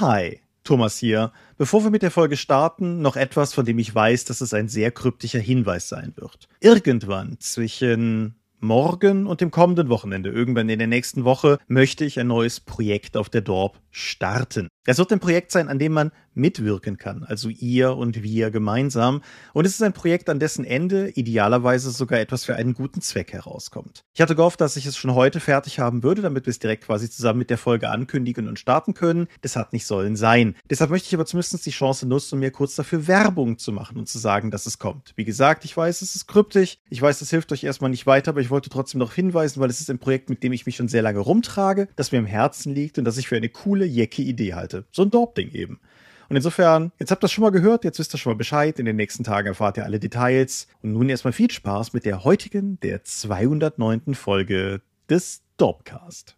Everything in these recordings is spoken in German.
Hi, Thomas hier. Bevor wir mit der Folge starten, noch etwas, von dem ich weiß, dass es ein sehr kryptischer Hinweis sein wird. Irgendwann zwischen morgen und dem kommenden Wochenende, irgendwann in der nächsten Woche, möchte ich ein neues Projekt auf der Dorp starten. Es wird ein Projekt sein, an dem man mitwirken kann, also ihr und wir gemeinsam. Und es ist ein Projekt, an dessen Ende idealerweise sogar etwas für einen guten Zweck herauskommt. Ich hatte gehofft, dass ich es schon heute fertig haben würde, damit wir es direkt quasi zusammen mit der Folge ankündigen und starten können. Das hat nicht sollen sein. Deshalb möchte ich aber zumindest die Chance nutzen, um mir kurz dafür Werbung zu machen und zu sagen, dass es kommt. Wie gesagt, ich weiß, es ist kryptisch. Ich weiß, es hilft euch erstmal nicht weiter, aber ich wollte trotzdem noch hinweisen, weil es ist ein Projekt, mit dem ich mich schon sehr lange rumtrage, das mir im Herzen liegt und das ich für eine coole, jecke Idee halte. So ein Dorp-Ding eben. Und insofern, jetzt habt ihr das schon mal gehört, jetzt wisst ihr schon mal Bescheid. In den nächsten Tagen erfahrt ihr alle Details. Und nun erstmal viel Spaß mit der heutigen, der 209. Folge des Dorpcast.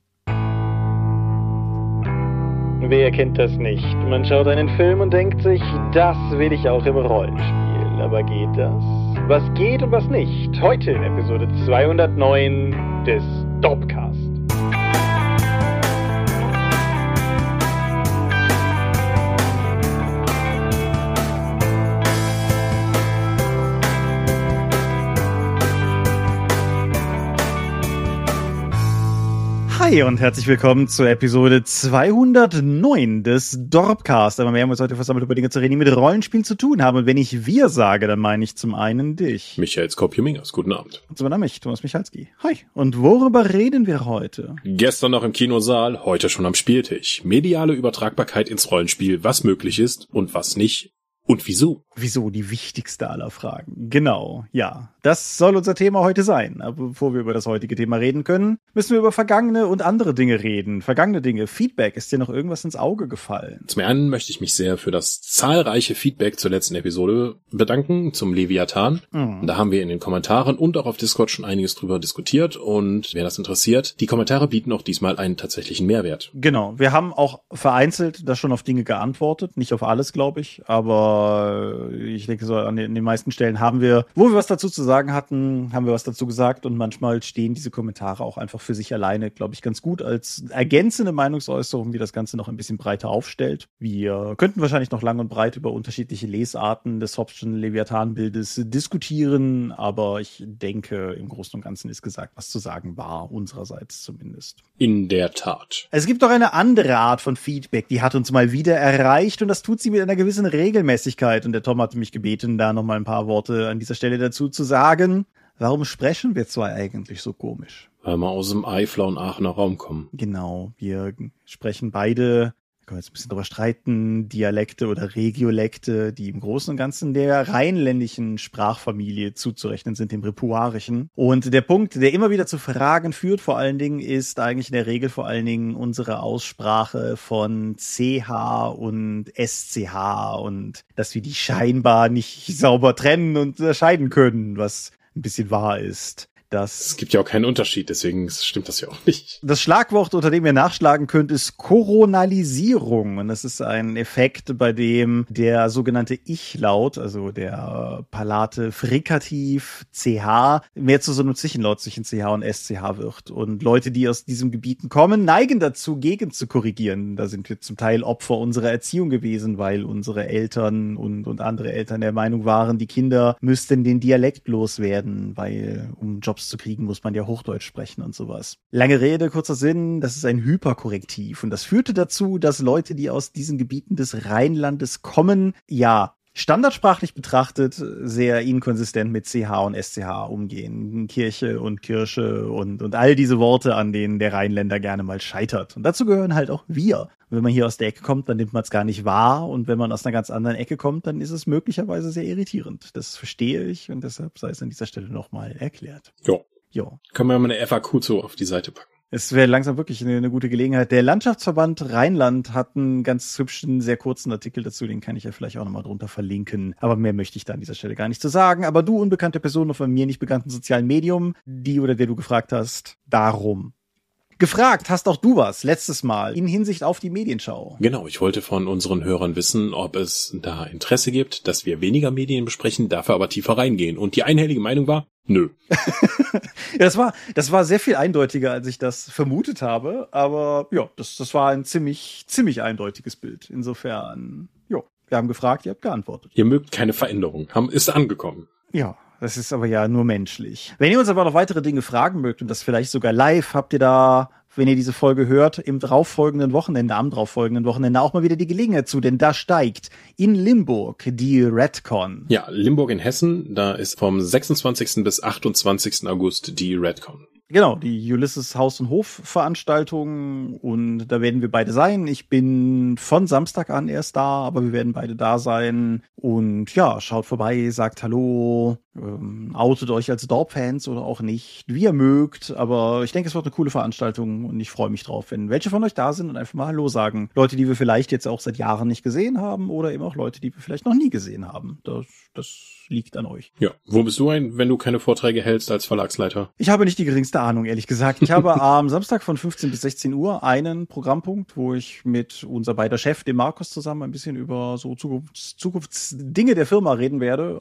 Wer kennt das nicht? Man schaut einen Film und denkt sich, das will ich auch im Rollenspiel. Aber geht das? Was geht und was nicht? Heute in Episode 209 des Dorpcast. Hi und herzlich willkommen zur Episode 209 des Dorpcast. Aber wir haben uns heute versammelt, über Dinge zu reden, die mit Rollenspielen zu tun haben. Und wenn ich wir sage, dann meine ich zum einen dich. Michael Skopjumingas, guten Abend. Und zum anderen mich, Thomas Michalski. Hi. Und worüber reden wir heute? Gestern noch im Kinosaal, heute schon am Spieltisch. Mediale Übertragbarkeit ins Rollenspiel, was möglich ist und was nicht. Und wieso? Wieso die wichtigste aller Fragen? Genau, ja. Das soll unser Thema heute sein. Aber bevor wir über das heutige Thema reden können, müssen wir über vergangene und andere Dinge reden. Vergangene Dinge. Feedback. Ist dir noch irgendwas ins Auge gefallen? Zum einen möchte ich mich sehr für das zahlreiche Feedback zur letzten Episode bedanken, zum Leviathan. Mhm. Da haben wir in den Kommentaren und auch auf Discord schon einiges drüber diskutiert. Und wer das interessiert, die Kommentare bieten auch diesmal einen tatsächlichen Mehrwert. Genau. Wir haben auch vereinzelt da schon auf Dinge geantwortet. Nicht auf alles, glaube ich. Aber ich denke so, an den, an den meisten Stellen haben wir, wo wir was dazu zu sagen hatten, haben wir was dazu gesagt und manchmal stehen diese Kommentare auch einfach für sich alleine, glaube ich, ganz gut als ergänzende Meinungsäußerung, die das Ganze noch ein bisschen breiter aufstellt. Wir könnten wahrscheinlich noch lang und breit über unterschiedliche Lesarten des Hobbschen Leviathan-Bildes diskutieren, aber ich denke, im Großen und Ganzen ist gesagt, was zu sagen war, unsererseits zumindest. In der Tat. Es gibt doch eine andere Art von Feedback, die hat uns mal wieder erreicht und das tut sie mit einer gewissen Regelmäßigkeit und der Tom hatte mich gebeten, da noch mal ein paar Worte an dieser Stelle dazu zu sagen. Warum sprechen wir zwei eigentlich so komisch? Weil wir aus dem Eifler und Aachener Raum kommen. Genau, wir sprechen beide können jetzt ein bisschen drüber streiten, Dialekte oder Regiolekte, die im Großen und Ganzen der rheinländischen Sprachfamilie zuzurechnen sind, dem Repuarischen. Und der Punkt, der immer wieder zu Fragen führt, vor allen Dingen, ist eigentlich in der Regel vor allen Dingen unsere Aussprache von CH und SCH und dass wir die scheinbar nicht sauber trennen und unterscheiden können, was ein bisschen wahr ist. Das es gibt ja auch keinen Unterschied, deswegen stimmt das ja auch nicht. Das Schlagwort, unter dem ihr nachschlagen könnt, ist Koronalisierung. Und das ist ein Effekt, bei dem der sogenannte Ich-Laut, also der Palate Frikativ CH, mehr zu so einem Zwischenlaut zwischen CH und SCH wird. Und Leute, die aus diesen Gebieten kommen, neigen dazu, Gegend zu korrigieren. Da sind wir zum Teil Opfer unserer Erziehung gewesen, weil unsere Eltern und, und andere Eltern der Meinung waren, die Kinder müssten den Dialekt loswerden, weil um Jobs Jobs zu kriegen, muss man ja Hochdeutsch sprechen und sowas. Lange Rede, kurzer Sinn, das ist ein Hyperkorrektiv und das führte dazu, dass Leute, die aus diesen Gebieten des Rheinlandes kommen, ja, standardsprachlich betrachtet sehr inkonsistent mit CH und SCH umgehen. Kirche und Kirsche und, und all diese Worte, an denen der Rheinländer gerne mal scheitert. Und dazu gehören halt auch wir. wenn man hier aus der Ecke kommt, dann nimmt man es gar nicht wahr. Und wenn man aus einer ganz anderen Ecke kommt, dann ist es möglicherweise sehr irritierend. Das verstehe ich und deshalb sei es an dieser Stelle nochmal erklärt. Jo. Jo. Können wir mal eine FAQ so auf die Seite packen. Es wäre langsam wirklich eine, eine, gute Gelegenheit. Der Landschaftsverband Rheinland hat einen ganz hübschen, sehr kurzen Artikel dazu, den kann ich ja vielleicht auch nochmal drunter verlinken. Aber mehr möchte ich da an dieser Stelle gar nicht zu sagen. Aber du, unbekannte Person auf einem mir nicht bekannten sozialen Medium, die oder der du gefragt hast, darum. Gefragt hast auch du was letztes Mal in Hinsicht auf die Medienschau. Genau, ich wollte von unseren Hörern wissen, ob es da Interesse gibt, dass wir weniger Medien besprechen, dafür aber tiefer reingehen. Und die einhellige Meinung war, Nö. ja, das war, das war sehr viel eindeutiger, als ich das vermutet habe. Aber ja, das, das war ein ziemlich, ziemlich eindeutiges Bild. Insofern, ja, wir haben gefragt, ihr habt geantwortet. Ihr mögt keine Veränderung, haben, ist angekommen. Ja, das ist aber ja nur menschlich. Wenn ihr uns aber noch weitere Dinge fragen mögt und das vielleicht sogar live, habt ihr da wenn ihr diese Folge hört, im darauffolgenden Wochenende, am darauffolgenden Wochenende auch mal wieder die Gelegenheit zu, denn da steigt in Limburg die Redcon. Ja, Limburg in Hessen, da ist vom 26. bis 28. August die Redcon. Genau, die Ulysses Haus- und Hof-Veranstaltung und da werden wir beide sein. Ich bin von Samstag an erst da, aber wir werden beide da sein. Und ja, schaut vorbei, sagt Hallo, ähm, outet euch als Dorp-Fans oder auch nicht, wie ihr mögt. Aber ich denke, es wird eine coole Veranstaltung und ich freue mich drauf, wenn welche von euch da sind und einfach mal Hallo sagen. Leute, die wir vielleicht jetzt auch seit Jahren nicht gesehen haben oder eben auch Leute, die wir vielleicht noch nie gesehen haben. Das, das liegt an euch. Ja, wo bist du ein, wenn du keine Vorträge hältst als Verlagsleiter? Ich habe nicht die geringste Ahnung, ehrlich gesagt. Ich habe am Samstag von 15 bis 16 Uhr einen Programmpunkt, wo ich mit unser beider Chef, dem Markus, zusammen ein bisschen über so Zukunfts Zukunftsdinge der Firma reden werde.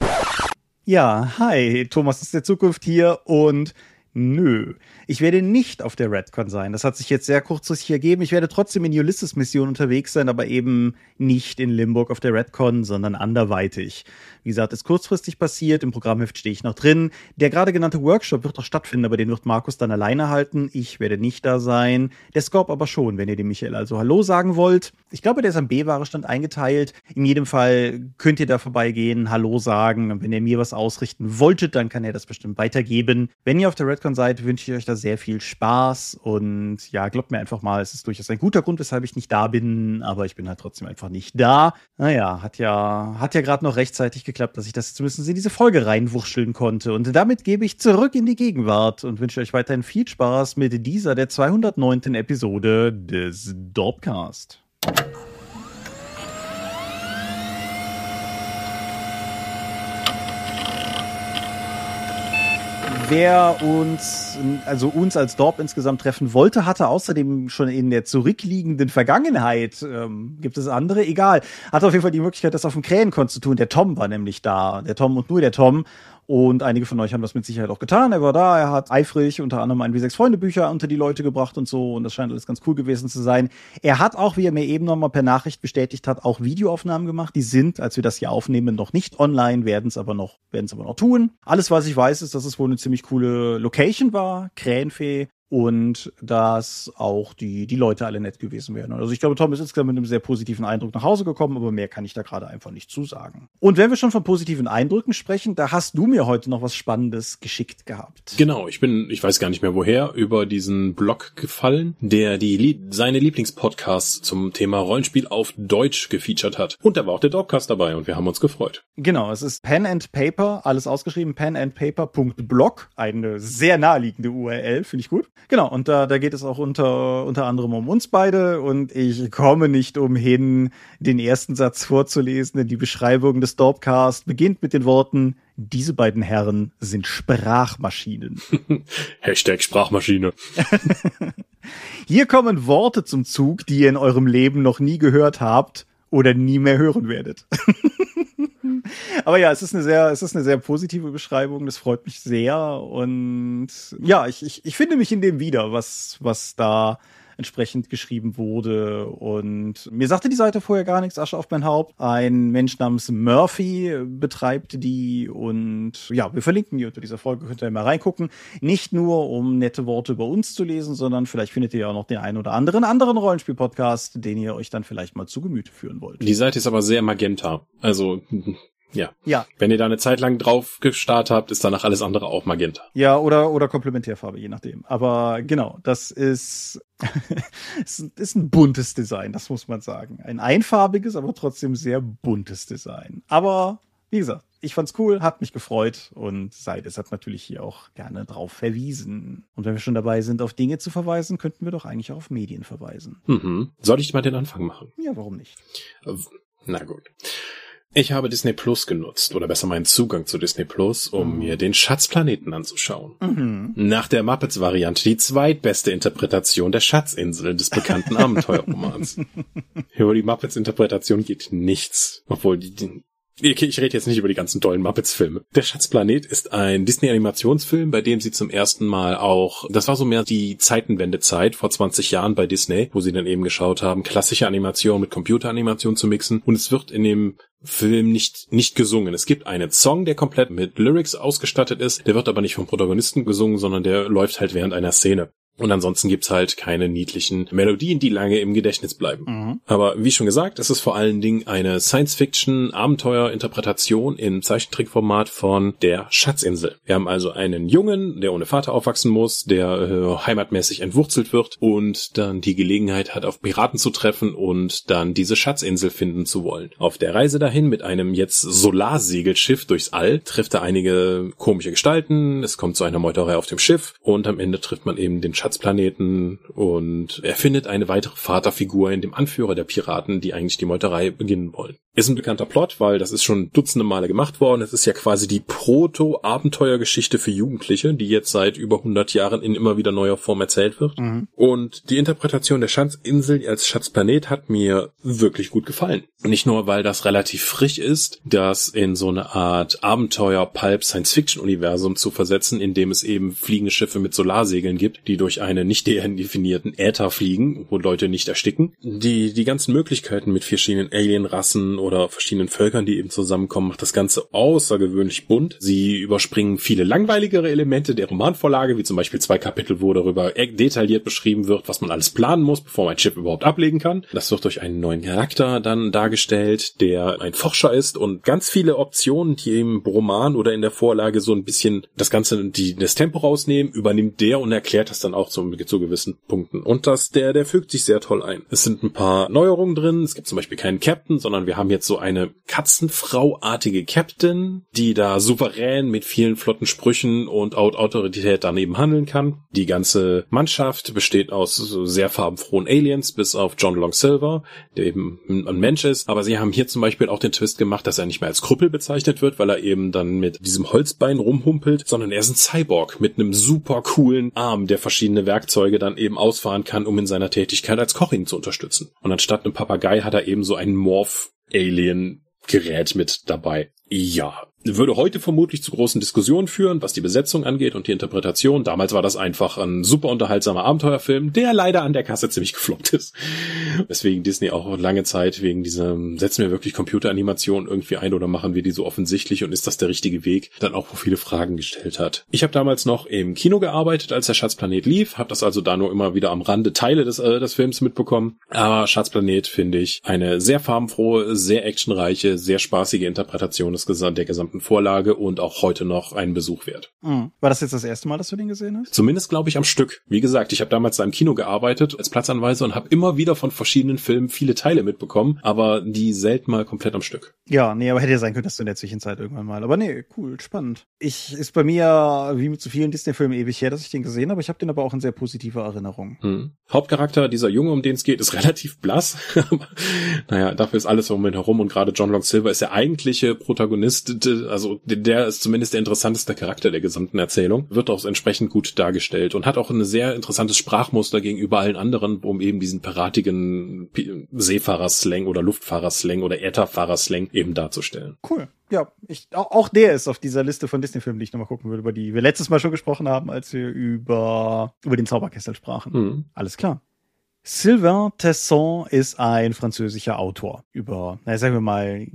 Ja, hi, Thomas ist der Zukunft hier und nö, ich werde nicht auf der Redcon sein. Das hat sich jetzt sehr kurzfristig ergeben. Ich werde trotzdem in Ulysses-Mission unterwegs sein, aber eben nicht in Limburg auf der Redcon, sondern anderweitig. Wie gesagt, ist kurzfristig passiert. Im Programmheft stehe ich noch drin. Der gerade genannte Workshop wird auch stattfinden, aber den wird Markus dann alleine halten. Ich werde nicht da sein. Der Scope aber schon, wenn ihr dem Michael also Hallo sagen wollt. Ich glaube, der ist am B-Ware-Stand eingeteilt. In jedem Fall könnt ihr da vorbeigehen, Hallo sagen. Und wenn ihr mir was ausrichten wolltet, dann kann er das bestimmt weitergeben. Wenn ihr auf der Redcon seid, wünsche ich euch da sehr viel Spaß. Und ja, glaubt mir einfach mal, es ist durchaus ein guter Grund, weshalb ich nicht da bin. Aber ich bin halt trotzdem einfach nicht da. Naja, hat ja, hat ja gerade noch rechtzeitig geklappt, dass ich das zumindest in diese Folge reinwurscheln konnte. Und damit gebe ich zurück in die Gegenwart und wünsche euch weiterhin viel Spaß mit dieser, der 209. Episode des Dorpcast. Wer uns, also uns als Dorp insgesamt treffen wollte, hatte außerdem schon in der zurückliegenden Vergangenheit, ähm, gibt es andere, egal, hatte auf jeden Fall die Möglichkeit, das auf dem Krähenkon zu tun. Der Tom war nämlich da, der Tom und nur der Tom. Und einige von euch haben das mit Sicherheit auch getan. Er war da, er hat eifrig unter anderem ein W6 Freunde Bücher unter die Leute gebracht und so. Und das scheint alles ganz cool gewesen zu sein. Er hat auch, wie er mir eben nochmal per Nachricht bestätigt hat, auch Videoaufnahmen gemacht. Die sind, als wir das hier aufnehmen, noch nicht online, werden es aber noch, werden es aber noch tun. Alles, was ich weiß, ist, dass es wohl eine ziemlich coole Location war. Krähenfee und dass auch die, die Leute alle nett gewesen wären. Also ich glaube, Tom ist insgesamt mit einem sehr positiven Eindruck nach Hause gekommen, aber mehr kann ich da gerade einfach nicht zusagen. Und wenn wir schon von positiven Eindrücken sprechen, da hast du mir heute noch was Spannendes geschickt gehabt. Genau, ich bin, ich weiß gar nicht mehr woher, über diesen Blog gefallen, der die seine Lieblingspodcasts zum Thema Rollenspiel auf Deutsch gefeatured hat. Und da war auch der Dogcast dabei und wir haben uns gefreut. Genau, es ist Pen and Paper, alles ausgeschrieben, penandpaper.blog, eine sehr naheliegende URL, finde ich gut. Genau, und da, da geht es auch unter, unter anderem um uns beide und ich komme nicht umhin, den ersten Satz vorzulesen, denn die Beschreibung des Dorpcast beginnt mit den Worten, diese beiden Herren sind Sprachmaschinen. Hashtag Sprachmaschine. Hier kommen Worte zum Zug, die ihr in eurem Leben noch nie gehört habt oder nie mehr hören werdet. Aber ja, es ist eine sehr, es ist eine sehr positive Beschreibung. Das freut mich sehr. Und ja, ich, ich, ich finde mich in dem wieder, was, was da entsprechend geschrieben wurde. Und mir sagte die Seite vorher gar nichts, Asche auf mein Haupt. Ein Mensch namens Murphy betreibt die und ja, wir verlinken die unter dieser Folge, könnt ihr mal reingucken. Nicht nur, um nette Worte über uns zu lesen, sondern vielleicht findet ihr ja auch noch den einen oder anderen anderen Rollenspiel-Podcast, den ihr euch dann vielleicht mal zu Gemüte führen wollt. Die Seite ist aber sehr magenta. Also ja. Ja. Wenn ihr da eine Zeit lang drauf gestartet habt, ist danach alles andere auch Magenta. Ja, oder, oder Komplementärfarbe, je nachdem. Aber genau, das ist, ist ein buntes Design, das muss man sagen. Ein einfarbiges, aber trotzdem sehr buntes Design. Aber, wie gesagt, ich fand's cool, hat mich gefreut und seid es hat natürlich hier auch gerne drauf verwiesen. Und wenn wir schon dabei sind, auf Dinge zu verweisen, könnten wir doch eigentlich auch auf Medien verweisen. Mhm. Soll ich mal den Anfang machen? Ja, warum nicht? Na gut. Ich habe Disney Plus genutzt, oder besser meinen Zugang zu Disney Plus, um mhm. mir den Schatzplaneten anzuschauen. Mhm. Nach der Muppets-Variante die zweitbeste Interpretation der Schatzinsel des bekannten Abenteuerromans. Über die Muppets-Interpretation geht nichts, obwohl die, ich rede jetzt nicht über die ganzen tollen Muppets-Filme. Der Schatzplanet ist ein Disney-Animationsfilm, bei dem sie zum ersten Mal auch, das war so mehr die Zeitenwendezeit vor 20 Jahren bei Disney, wo sie dann eben geschaut haben, klassische Animation mit Computeranimation zu mixen. Und es wird in dem Film nicht, nicht gesungen. Es gibt einen Song, der komplett mit Lyrics ausgestattet ist. Der wird aber nicht vom Protagonisten gesungen, sondern der läuft halt während einer Szene. Und ansonsten gibt's halt keine niedlichen Melodien, die lange im Gedächtnis bleiben. Mhm. Aber wie schon gesagt, es ist vor allen Dingen eine Science-Fiction-Abenteuer-Interpretation im Zeichentrickformat von der Schatzinsel. Wir haben also einen Jungen, der ohne Vater aufwachsen muss, der äh, heimatmäßig entwurzelt wird und dann die Gelegenheit hat, auf Piraten zu treffen und dann diese Schatzinsel finden zu wollen. Auf der Reise dahin mit einem jetzt Solarsegelschiff durchs All trifft er einige komische Gestalten, es kommt zu einer Meuterei auf dem Schiff und am Ende trifft man eben den Schatzplaneten und er findet eine weitere Vaterfigur in dem Anführer der Piraten, die eigentlich die Meuterei beginnen wollen. Ist ein bekannter Plot, weil das ist schon dutzende Male gemacht worden. Es ist ja quasi die Proto-Abenteuergeschichte für Jugendliche, die jetzt seit über 100 Jahren in immer wieder neuer Form erzählt wird. Mhm. Und die Interpretation der Schatzinsel als Schatzplanet hat mir wirklich gut gefallen. Nicht nur, weil das relativ frisch ist, das in so eine Art Abenteuer-Pulp-Science-Fiction-Universum zu versetzen, in dem es eben fliegende Schiffe mit Solarsegeln gibt, die durch einen nicht definierten Äther fliegen, wo Leute nicht ersticken. Die, die ganzen Möglichkeiten mit verschiedenen Alien-Rassen oder verschiedenen Völkern, die eben zusammenkommen, macht das Ganze außergewöhnlich bunt. Sie überspringen viele langweiligere Elemente der Romanvorlage, wie zum Beispiel zwei Kapitel, wo darüber detailliert beschrieben wird, was man alles planen muss, bevor man ein Schiff überhaupt ablegen kann. Das wird durch einen neuen Charakter dann dargestellt, der ein Forscher ist und ganz viele Optionen, die im Roman oder in der Vorlage so ein bisschen das Ganze, die, das Tempo rausnehmen, übernimmt der und erklärt das dann auch zu, zu gewissen Punkten. Und das, der, der fügt sich sehr toll ein. Es sind ein paar Neuerungen drin. Es gibt zum Beispiel keinen Captain, sondern wir haben jetzt so eine Katzenfrau-artige Captain, die da souverän mit vielen flotten Sprüchen und Autorität daneben handeln kann. Die ganze Mannschaft besteht aus sehr farbenfrohen Aliens, bis auf John Long Silver, der eben ein Mensch ist. Aber sie haben hier zum Beispiel auch den Twist gemacht, dass er nicht mehr als Krüppel bezeichnet wird, weil er eben dann mit diesem Holzbein rumhumpelt, sondern er ist ein Cyborg mit einem super coolen Arm, der verschiedene Werkzeuge dann eben ausfahren kann, um in seiner Tätigkeit als Koch ihn zu unterstützen. Und anstatt einem Papagei hat er eben so einen Morph Alien Gerät mit dabei. Ja, würde heute vermutlich zu großen Diskussionen führen, was die Besetzung angeht und die Interpretation. Damals war das einfach ein super unterhaltsamer Abenteuerfilm, der leider an der Kasse ziemlich gefloppt ist. Weswegen Disney auch lange Zeit wegen diesem, setzen wir wirklich Computeranimationen irgendwie ein oder machen wir die so offensichtlich und ist das der richtige Weg, dann auch viele Fragen gestellt hat. Ich habe damals noch im Kino gearbeitet, als der Schatzplanet lief, habe das also da nur immer wieder am Rande Teile des, äh, des Films mitbekommen. Aber Schatzplanet finde ich eine sehr farbenfrohe, sehr actionreiche, sehr spaßige Interpretation des, der gesamten Vorlage und auch heute noch einen Besuch wert. Mhm. War das jetzt das erste Mal, dass du den gesehen hast? Zumindest glaube ich am Stück. Wie gesagt, ich habe damals da im Kino gearbeitet als Platzanweiser und habe immer wieder von verschiedenen Filmen viele Teile mitbekommen, aber die selten mal komplett am Stück. Ja, nee, aber hätte ja sein können, dass du in der Zwischenzeit irgendwann mal. Aber nee, cool, spannend. Ich ist bei mir wie mit so vielen Disney-Filmen ewig her, dass ich den gesehen habe. Ich habe den aber auch in sehr positiver Erinnerung. Hm. Hauptcharakter, dieser Junge, um den es geht, ist relativ blass. naja, dafür ist alles um ihn herum und gerade John Long Silver ist der eigentliche Protagonist also der ist zumindest der interessanteste Charakter der gesamten Erzählung, wird auch entsprechend gut dargestellt und hat auch ein sehr interessantes Sprachmuster gegenüber allen anderen, um eben diesen piratigen Seefahrer-Slang oder Luftfahrer-Slang oder Ätherfahrer-Slang eben darzustellen. Cool. Ja, ich, auch der ist auf dieser Liste von Disney-Filmen, die ich nochmal gucken würde, über die wir letztes Mal schon gesprochen haben, als wir über, über den Zauberkessel sprachen. Mhm. Alles klar. Sylvain Tesson ist ein französischer Autor über, na, sagen wir mal,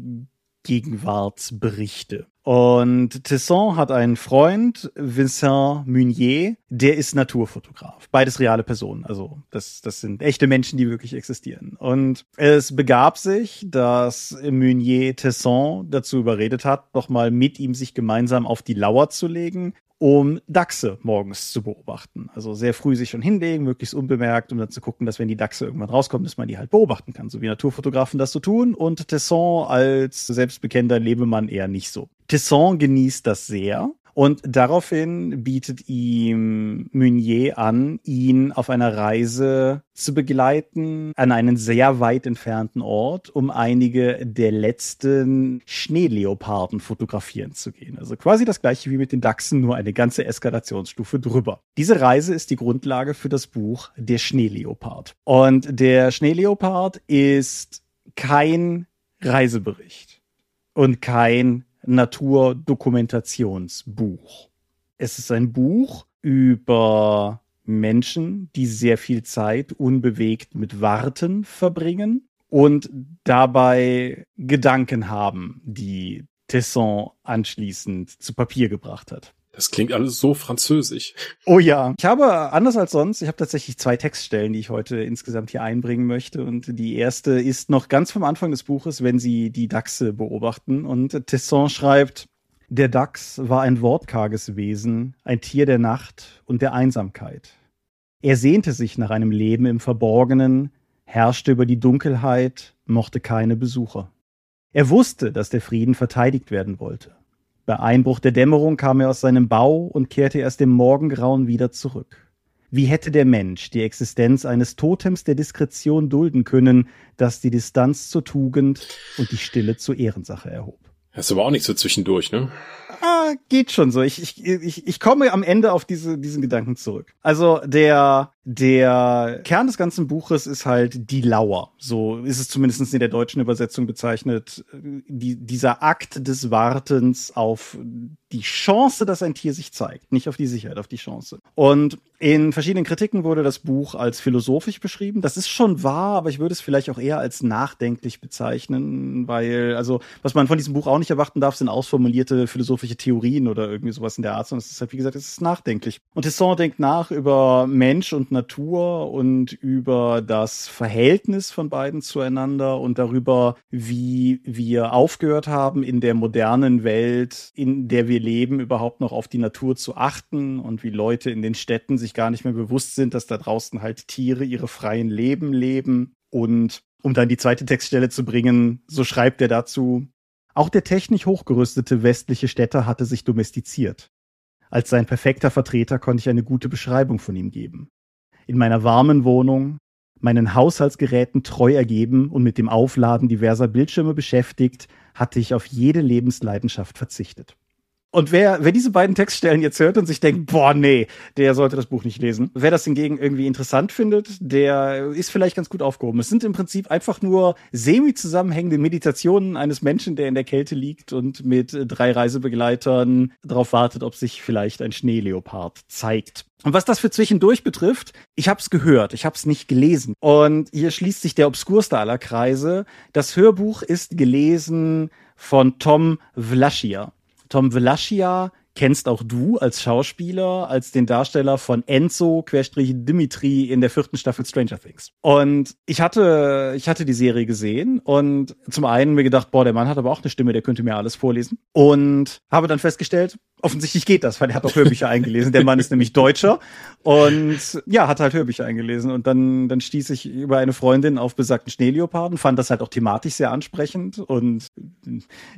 Gegenwartsberichte. Und Tesson hat einen Freund, Vincent Meunier, der ist Naturfotograf. Beides reale Personen. Also das, das sind echte Menschen, die wirklich existieren. Und es begab sich, dass Meunier Tesson dazu überredet hat, doch mal mit ihm sich gemeinsam auf die Lauer zu legen um Dachse morgens zu beobachten. Also sehr früh sich schon hinlegen, möglichst unbemerkt, um dann zu gucken, dass wenn die Dachse irgendwann rauskommen, dass man die halt beobachten kann, so wie Naturfotografen das so tun. Und Tesson als selbstbekennender Lebemann eher nicht so. Tesson genießt das sehr und daraufhin bietet ihm Meunier an, ihn auf einer Reise zu begleiten an einen sehr weit entfernten Ort, um einige der letzten Schneeleoparden fotografieren zu gehen. Also quasi das gleiche wie mit den Dachsen, nur eine ganze Eskalationsstufe drüber. Diese Reise ist die Grundlage für das Buch Der Schneeleopard. Und der Schneeleopard ist kein Reisebericht und kein Naturdokumentationsbuch. Es ist ein Buch über Menschen, die sehr viel Zeit unbewegt mit Warten verbringen und dabei Gedanken haben, die Tesson anschließend zu Papier gebracht hat. Das klingt alles so französisch. Oh ja. Ich habe, anders als sonst, ich habe tatsächlich zwei Textstellen, die ich heute insgesamt hier einbringen möchte. Und die erste ist noch ganz vom Anfang des Buches, wenn Sie die Dachse beobachten. Und Tesson schreibt, der Dachs war ein wortkarges Wesen, ein Tier der Nacht und der Einsamkeit. Er sehnte sich nach einem Leben im Verborgenen, herrschte über die Dunkelheit, mochte keine Besucher. Er wusste, dass der Frieden verteidigt werden wollte. Bei Einbruch der Dämmerung kam er aus seinem Bau und kehrte erst im Morgengrauen wieder zurück. Wie hätte der Mensch die Existenz eines Totems der Diskretion dulden können, das die Distanz zur Tugend und die Stille zur Ehrensache erhob? Das ist aber auch nicht so zwischendurch, ne? Ah, geht schon so. Ich, ich, ich, ich komme am Ende auf diese, diesen Gedanken zurück. Also der, der Kern des ganzen Buches ist halt die Lauer. So ist es zumindest in der deutschen Übersetzung bezeichnet. Die, dieser Akt des Wartens auf die Chance, dass ein Tier sich zeigt, nicht auf die Sicherheit, auf die Chance. Und in verschiedenen Kritiken wurde das Buch als philosophisch beschrieben. Das ist schon wahr, aber ich würde es vielleicht auch eher als nachdenklich bezeichnen, weil, also, was man von diesem Buch auch nicht erwarten darf, sind ausformulierte philosophische Theorien oder irgendwie sowas in der Art, sondern es ist halt, wie gesagt, es ist nachdenklich. Und Tesson denkt nach über Mensch und Natur und über das Verhältnis von beiden zueinander und darüber, wie wir aufgehört haben, in der modernen Welt, in der wir leben, überhaupt noch auf die Natur zu achten und wie Leute in den Städten sich gar nicht mehr bewusst sind, dass da draußen halt Tiere ihre freien Leben leben. Und um dann die zweite Textstelle zu bringen, so schreibt er dazu, auch der technisch hochgerüstete westliche Städter hatte sich domestiziert. Als sein perfekter Vertreter konnte ich eine gute Beschreibung von ihm geben in meiner warmen Wohnung, meinen Haushaltsgeräten treu ergeben und mit dem Aufladen diverser Bildschirme beschäftigt, hatte ich auf jede Lebensleidenschaft verzichtet. Und wer, wer diese beiden Textstellen jetzt hört und sich denkt, boah, nee, der sollte das Buch nicht lesen. Wer das hingegen irgendwie interessant findet, der ist vielleicht ganz gut aufgehoben. Es sind im Prinzip einfach nur semi-zusammenhängende Meditationen eines Menschen, der in der Kälte liegt und mit drei Reisebegleitern darauf wartet, ob sich vielleicht ein Schneeleopard zeigt. Und was das für zwischendurch betrifft, ich habe es gehört, ich habe es nicht gelesen. Und hier schließt sich der obskurste aller Kreise. Das Hörbuch ist gelesen von Tom Vlaschia. Tom Vlaschia kennst auch du als Schauspieler, als den Darsteller von Enzo Querstrich Dimitri in der vierten Staffel Stranger Things. Und ich hatte, ich hatte die Serie gesehen und zum einen mir gedacht, boah, der Mann hat aber auch eine Stimme, der könnte mir alles vorlesen. Und habe dann festgestellt, offensichtlich geht das, weil er hat auch Hörbücher eingelesen. Der Mann ist nämlich Deutscher und ja, hat halt Hörbücher eingelesen. Und dann, dann stieß ich über eine Freundin auf besagten Schneeleoparden, fand das halt auch thematisch sehr ansprechend. Und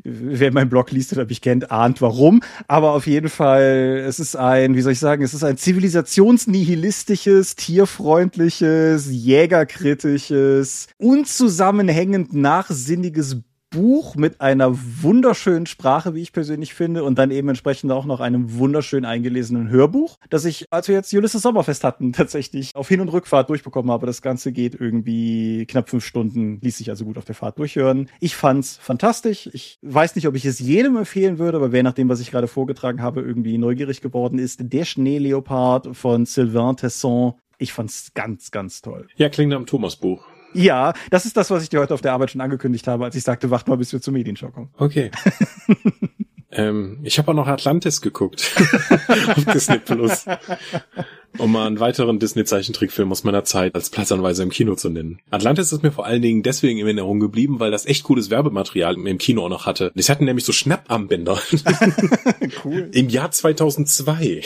wer meinen Blog liest oder mich kennt, ahnt warum. Aber auf jeden Fall, es ist ein, wie soll ich sagen, es ist ein zivilisationsnihilistisches, tierfreundliches, jägerkritisches, unzusammenhängend nachsinniges Buch mit einer wunderschönen Sprache, wie ich persönlich finde, und dann eben entsprechend auch noch einem wunderschön eingelesenen Hörbuch, das ich, als wir jetzt Ulysses Sommerfest hatten, tatsächlich auf Hin- und Rückfahrt durchbekommen habe. Das Ganze geht irgendwie knapp fünf Stunden, ließ sich also gut auf der Fahrt durchhören. Ich fand's fantastisch. Ich weiß nicht, ob ich es jedem empfehlen würde, aber wer nach dem, was ich gerade vorgetragen habe, irgendwie neugierig geworden ist, der Schneeleopard von Sylvain Tesson. Ich fand's ganz, ganz toll. Ja, klingt einem Thomas-Buch. Ja, das ist das, was ich dir heute auf der Arbeit schon angekündigt habe, als ich sagte, wacht mal, bis wir zur Medienshow kommen. Okay. ähm, ich habe auch noch Atlantis geguckt auf Disney Plus um mal einen weiteren Disney-Zeichentrickfilm aus meiner Zeit als Platzanweiser im Kino zu nennen. Atlantis ist mir vor allen Dingen deswegen in Erinnerung geblieben, weil das echt cooles Werbematerial im Kino auch noch hatte. Ich hatte nämlich so Schnapparmbänder. cool. Im Jahr 2002.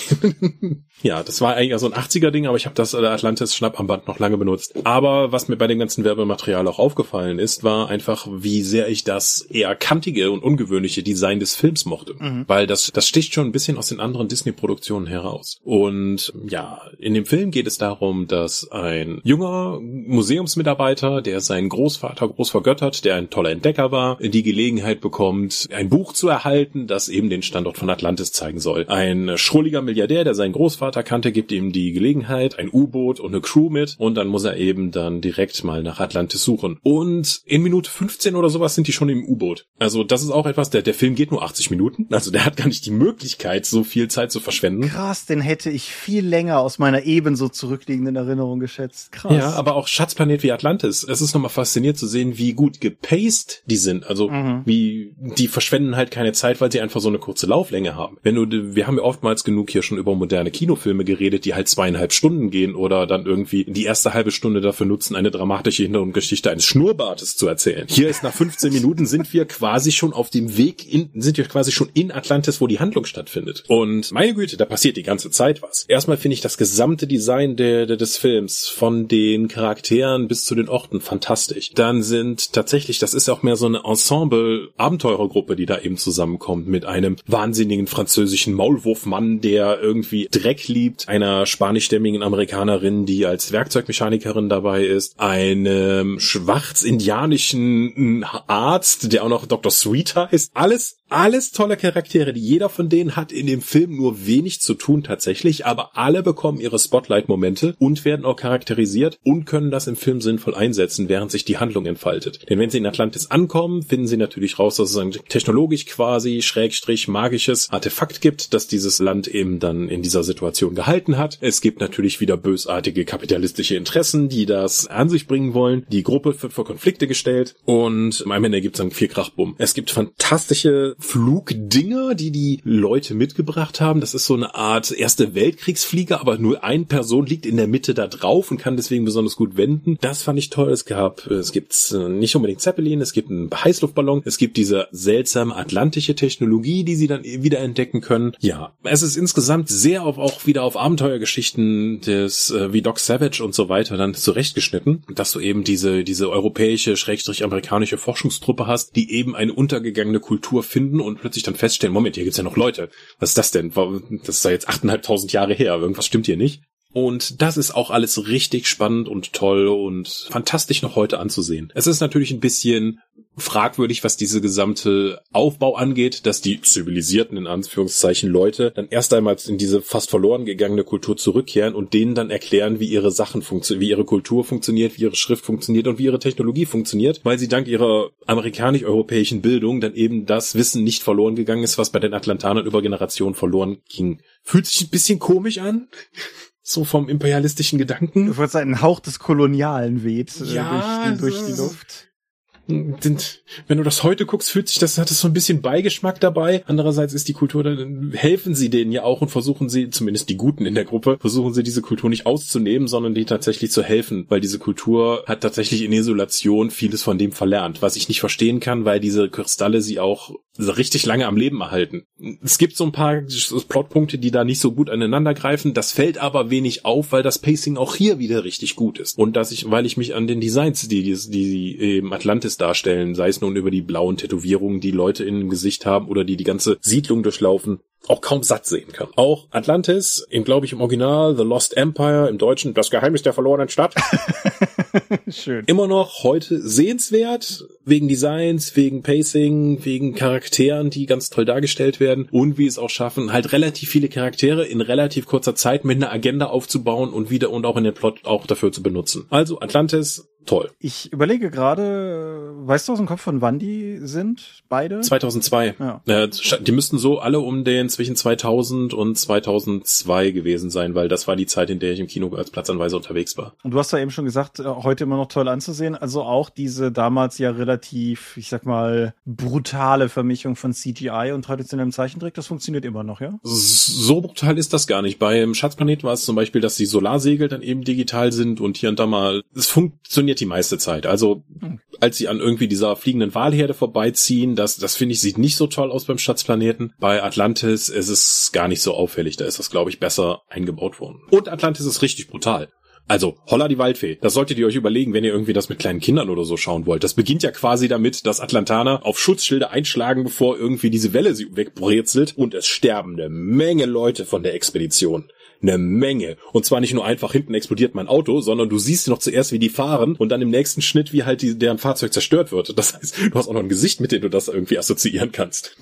ja, das war eigentlich so ein 80er-Ding, aber ich habe das Atlantis Schnapparmband noch lange benutzt. Aber was mir bei dem ganzen Werbematerial auch aufgefallen ist, war einfach, wie sehr ich das eher kantige und ungewöhnliche Design des Films mochte. Mhm. Weil das, das sticht schon ein bisschen aus den anderen Disney-Produktionen heraus. Und Ja, in dem Film geht es darum, dass ein junger Museumsmitarbeiter, der seinen Großvater groß vergöttert, der ein toller Entdecker war, die Gelegenheit bekommt, ein Buch zu erhalten, das eben den Standort von Atlantis zeigen soll. Ein schrulliger Milliardär, der seinen Großvater kannte, gibt ihm die Gelegenheit, ein U-Boot und eine Crew mit und dann muss er eben dann direkt mal nach Atlantis suchen. Und in Minute 15 oder sowas sind die schon im U-Boot. Also das ist auch etwas, der, der Film geht nur 80 Minuten, also der hat gar nicht die Möglichkeit, so viel Zeit zu verschwenden. Krass, den hätte ich viel länger aus meiner ebenso zurückliegenden Erinnerung geschätzt. Krass. Ja, aber auch Schatzplanet wie Atlantis. Es ist nochmal fasziniert zu sehen, wie gut gepaced die sind. Also mhm. wie die verschwenden halt keine Zeit, weil sie einfach so eine kurze Lauflänge haben. Wenn du, wir haben ja oftmals genug hier schon über moderne Kinofilme geredet, die halt zweieinhalb Stunden gehen oder dann irgendwie die erste halbe Stunde dafür nutzen, eine dramatische Hintergrundgeschichte eines Schnurrbartes zu erzählen. Hier ist nach 15 Minuten sind wir quasi schon auf dem Weg in, sind wir quasi schon in Atlantis, wo die Handlung stattfindet. Und meine Güte, da passiert die ganze Zeit was. Erstmal finde ich das gesamte Design der, der, des Films von den Charakteren bis zu den Orten fantastisch. Dann sind tatsächlich, das ist auch mehr so eine Ensemble-Abenteurergruppe, die da eben zusammenkommt mit einem wahnsinnigen französischen Maulwurfmann, der irgendwie Dreck liebt, einer spanischstämmigen Amerikanerin, die als Werkzeugmechanikerin dabei ist, einem schwarz-indianischen Arzt, der auch noch Dr. Sweet heißt. Alles alles tolle Charaktere, die jeder von denen hat in dem Film nur wenig zu tun tatsächlich, aber alle bekommen ihre Spotlight-Momente und werden auch charakterisiert und können das im Film sinnvoll einsetzen, während sich die Handlung entfaltet. Denn wenn sie in Atlantis ankommen, finden sie natürlich raus, dass es ein technologisch quasi schrägstrich magisches Artefakt gibt, das dieses Land eben dann in dieser Situation gehalten hat. Es gibt natürlich wieder bösartige kapitalistische Interessen, die das an sich bringen wollen. Die Gruppe wird vor Konflikte gestellt und am Ende gibt es dann vier Krachbumm. Es gibt fantastische Flugdinger, die die Leute mitgebracht haben. Das ist so eine Art erste Weltkriegsflieger, aber nur eine Person liegt in der Mitte da drauf und kann deswegen besonders gut wenden. Das fand ich toll. Es gab, es gibt äh, nicht unbedingt Zeppelin, es gibt einen Heißluftballon, es gibt diese seltsame atlantische Technologie, die sie dann wieder entdecken können. Ja, es ist insgesamt sehr auf, auch wieder auf Abenteuergeschichten des, äh, wie Doc Savage und so weiter dann zurechtgeschnitten, dass du eben diese, diese europäische, schrägstrich amerikanische Forschungstruppe hast, die eben eine untergegangene Kultur finden finden und plötzlich dann feststellen, Moment, hier gibt's ja noch Leute. Was ist das denn? Das ist ja jetzt achteinhalbtausend Jahre her. Irgendwas stimmt hier nicht. Und das ist auch alles richtig spannend und toll und fantastisch noch heute anzusehen. Es ist natürlich ein bisschen fragwürdig, was diese gesamte Aufbau angeht, dass die zivilisierten, in Anführungszeichen, Leute dann erst einmal in diese fast verloren gegangene Kultur zurückkehren und denen dann erklären, wie ihre Sachen funktionieren, wie ihre Kultur funktioniert, wie ihre Schrift funktioniert und wie ihre Technologie funktioniert, weil sie dank ihrer amerikanisch-europäischen Bildung dann eben das Wissen nicht verloren gegangen ist, was bei den Atlantanern über Generationen verloren ging. Fühlt sich ein bisschen komisch an so vom imperialistischen Gedanken. Du wolltest einen Hauch des Kolonialen weht äh, ja, durch, durch die Luft wenn du das heute guckst, fühlt sich das, hat das so ein bisschen Beigeschmack dabei. Andererseits ist die Kultur, dann helfen sie denen ja auch und versuchen sie, zumindest die Guten in der Gruppe, versuchen sie diese Kultur nicht auszunehmen, sondern die tatsächlich zu helfen, weil diese Kultur hat tatsächlich in Isolation vieles von dem verlernt, was ich nicht verstehen kann, weil diese Kristalle sie auch richtig lange am Leben erhalten. Es gibt so ein paar Plotpunkte, die da nicht so gut aneinander greifen. Das fällt aber wenig auf, weil das Pacing auch hier wieder richtig gut ist. Und dass ich, weil ich mich an den Designs, die, die, die eben Atlantis darstellen, sei es nun über die blauen Tätowierungen, die Leute in dem Gesicht haben oder die die ganze Siedlung durchlaufen, auch kaum satt sehen kann. Auch Atlantis, im glaube ich im Original The Lost Empire, im Deutschen Das Geheimnis der verlorenen Stadt. Schön. Immer noch heute sehenswert, wegen Designs, wegen Pacing, wegen Charakteren, die ganz toll dargestellt werden und wie es auch schaffen, halt relativ viele Charaktere in relativ kurzer Zeit mit einer Agenda aufzubauen und wieder und auch in den Plot auch dafür zu benutzen. Also Atlantis, toll. Ich überlege gerade, weißt du aus dem Kopf von wann die sind? Beide? 2002. Ja. Äh, die müssten so alle um den zwischen 2000 und 2002 gewesen sein, weil das war die Zeit, in der ich im Kino als Platzanweiser unterwegs war. Und du hast ja eben schon gesagt, äh, heute immer noch toll anzusehen. Also auch diese damals ja relativ, ich sag mal, brutale Vermischung von CGI und traditionellem Zeichentrick, das funktioniert immer noch, ja? So brutal ist das gar nicht. Beim Schatzplanet war es zum Beispiel, dass die Solarsegel dann eben digital sind und hier und da mal, es funktioniert die meiste Zeit. Also, als sie an irgendwie dieser fliegenden Walherde vorbeiziehen, das, das finde ich, sieht nicht so toll aus beim Schatzplaneten. Bei Atlantis ist es gar nicht so auffällig. Da ist das, glaube ich, besser eingebaut worden. Und Atlantis ist richtig brutal. Also, Holla die Waldfee. Das solltet ihr euch überlegen, wenn ihr irgendwie das mit kleinen Kindern oder so schauen wollt. Das beginnt ja quasi damit, dass Atlantaner auf Schutzschilde einschlagen, bevor irgendwie diese Welle sie wegbrezelt und es sterben eine Menge Leute von der Expedition Eine Menge. Und zwar nicht nur einfach hinten explodiert mein Auto, sondern du siehst noch zuerst, wie die fahren und dann im nächsten Schnitt, wie halt die, deren Fahrzeug zerstört wird. Das heißt, du hast auch noch ein Gesicht, mit dem du das irgendwie assoziieren kannst.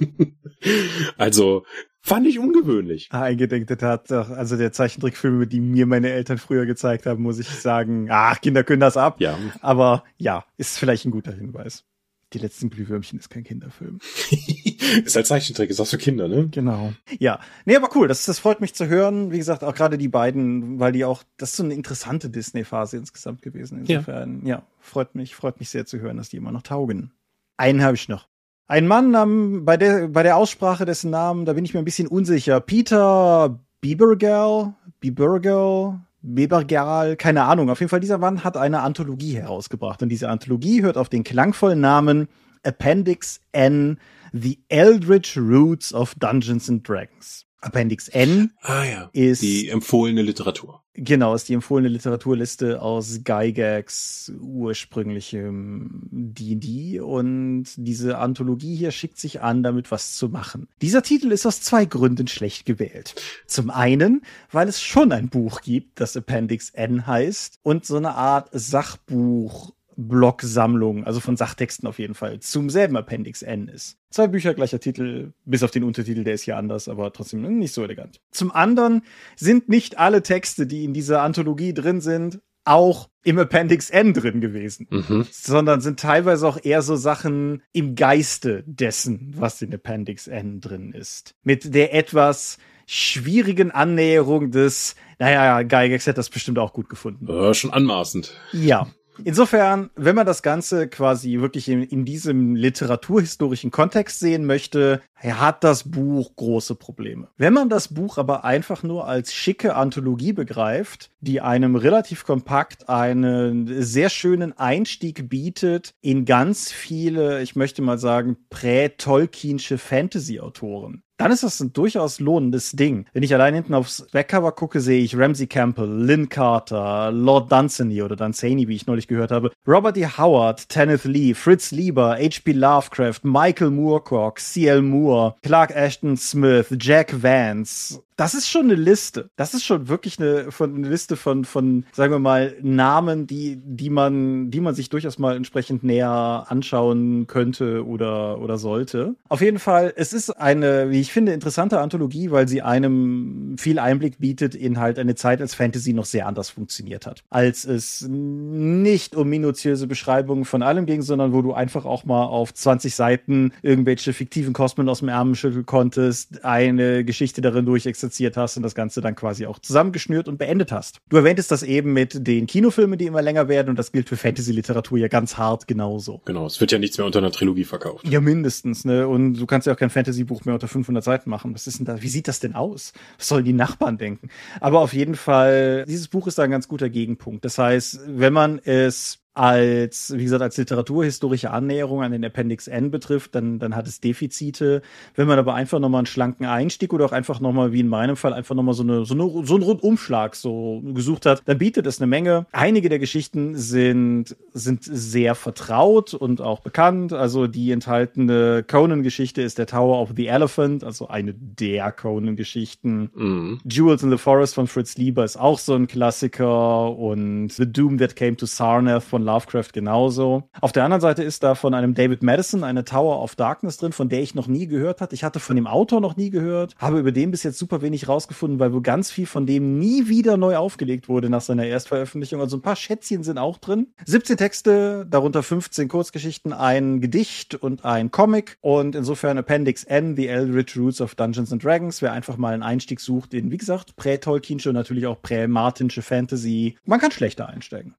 also, Fand ich ungewöhnlich. Ah, eingedenkte Tatsache. Also der Zeichentrickfilme, die mir meine Eltern früher gezeigt haben, muss ich sagen, ach, Kinder können das ab. Ja. Aber ja, ist vielleicht ein guter Hinweis. Die letzten Glühwürmchen ist kein Kinderfilm. ist halt Zeichentrick, ist auch für Kinder, ne? Genau. Ja. Nee, aber cool, das, das freut mich zu hören. Wie gesagt, auch gerade die beiden, weil die auch, das ist so eine interessante Disney-Phase insgesamt gewesen. Insofern, ja. ja, freut mich, freut mich sehr zu hören, dass die immer noch taugen. Einen habe ich noch. Ein Mann ähm, bei, der, bei der Aussprache dessen Namen, da bin ich mir ein bisschen unsicher. Peter Biebergal, Biebergal, Webergal, keine Ahnung. Auf jeden Fall, dieser Mann hat eine Anthologie herausgebracht. Und diese Anthologie hört auf den klangvollen Namen Appendix N, The Eldritch Roots of Dungeons and Dragons. Appendix N ah, ja. ist die empfohlene Literatur. Genau, ist die empfohlene Literaturliste aus Gygax ursprünglichem D&D und diese Anthologie hier schickt sich an, damit was zu machen. Dieser Titel ist aus zwei Gründen schlecht gewählt. Zum einen, weil es schon ein Buch gibt, das Appendix N heißt und so eine Art Sachbuch Blogsammlung, also von Sachtexten auf jeden Fall, zum selben Appendix N ist. Zwei Bücher, gleicher Titel, bis auf den Untertitel, der ist hier anders, aber trotzdem nicht so elegant. Zum anderen sind nicht alle Texte, die in dieser Anthologie drin sind, auch im Appendix N drin gewesen, mhm. sondern sind teilweise auch eher so Sachen im Geiste dessen, was in Appendix N drin ist. Mit der etwas schwierigen Annäherung des, naja, Geigex hätte das bestimmt auch gut gefunden. Ja, schon anmaßend. Ja, Insofern, wenn man das Ganze quasi wirklich in, in, diesem literaturhistorischen Kontext sehen möchte, hat das Buch große Probleme. Wenn man das Buch aber einfach nur als schicke Anthologie begreift, die einem relativ kompakt einen sehr schönen Einstieg bietet in ganz viele, ich möchte mal sagen, prä-Tolkiensche Fantasy-Autoren, dann ist das ein durchaus lohnendes Ding. Wenn ich allein hinten aufs Backcover gucke, sehe ich Ramsey Campbell, Lynn Carter, Lord Dunsany oder Dunsany, wie ich neulich gehört habe, Robert D. Howard, Kenneth Lee, Fritz Lieber, H.P. Lovecraft, Michael Moorcock, C.L. Moore, Clark Ashton Smith, Jack Vance, das ist schon eine Liste. Das ist schon wirklich eine, von, eine Liste von, von, sagen wir mal, Namen, die, die man, die man sich durchaus mal entsprechend näher anschauen könnte oder, oder sollte. Auf jeden Fall, es ist eine, wie ich finde, interessante Anthologie, weil sie einem viel Einblick bietet in halt eine Zeit, als Fantasy noch sehr anders funktioniert hat. Als es nicht um minutiöse Beschreibungen von allem ging, sondern wo du einfach auch mal auf 20 Seiten irgendwelche fiktiven Kosmen aus dem Ärmel schütteln konntest, eine Geschichte darin durchexerziert produziert hast und das Ganze dann quasi auch zusammengeschnürt und beendet hast. Du erwähntest das eben mit den Kinofilmen, die immer länger werden und das gilt für Fantasy-Literatur ja ganz hart genauso. Genau, es wird ja nichts mehr unter einer Trilogie verkauft. Ja, mindestens, ne? Und du kannst ja auch kein Fantasy-Buch mehr unter 500 Seiten machen. Was ist denn da? Wie sieht das denn aus? Was sollen die Nachbarn denken? Aber auf jeden Fall, dieses Buch ist da ein ganz guter Gegenpunkt. Das heißt, wenn man es als, wie gesagt, als literaturhistorische Annäherung an den Appendix N betrifft, dann, dann hat es Defizite. Wenn man aber einfach nochmal einen schlanken Einstieg oder auch einfach nochmal, wie in meinem Fall, einfach nochmal so, eine, so, eine, so einen Rundumschlag so gesucht hat, dann bietet es eine Menge. Einige der Geschichten sind, sind sehr vertraut und auch bekannt. Also die enthaltene Conan-Geschichte ist der Tower of the Elephant, also eine der Conan-Geschichten. Mhm. Jewels in the Forest von Fritz Lieber ist auch so ein Klassiker und The Doom That Came to Sarnath von von Lovecraft genauso. Auf der anderen Seite ist da von einem David Madison eine Tower of Darkness drin, von der ich noch nie gehört hatte. Ich hatte von dem Autor noch nie gehört, habe über den bis jetzt super wenig rausgefunden, weil wohl ganz viel von dem nie wieder neu aufgelegt wurde nach seiner Erstveröffentlichung. Also ein paar Schätzchen sind auch drin. 17 Texte, darunter 15 Kurzgeschichten, ein Gedicht und ein Comic und insofern Appendix N, The Eldritch Roots of Dungeons and Dragons. Wer einfach mal einen Einstieg sucht in, wie gesagt, prä-Tolkiensche und natürlich auch prä-Martinsche Fantasy, man kann schlechter einsteigen.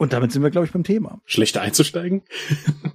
Und damit sind wir, glaube ich, beim Thema. Schlechter einzusteigen?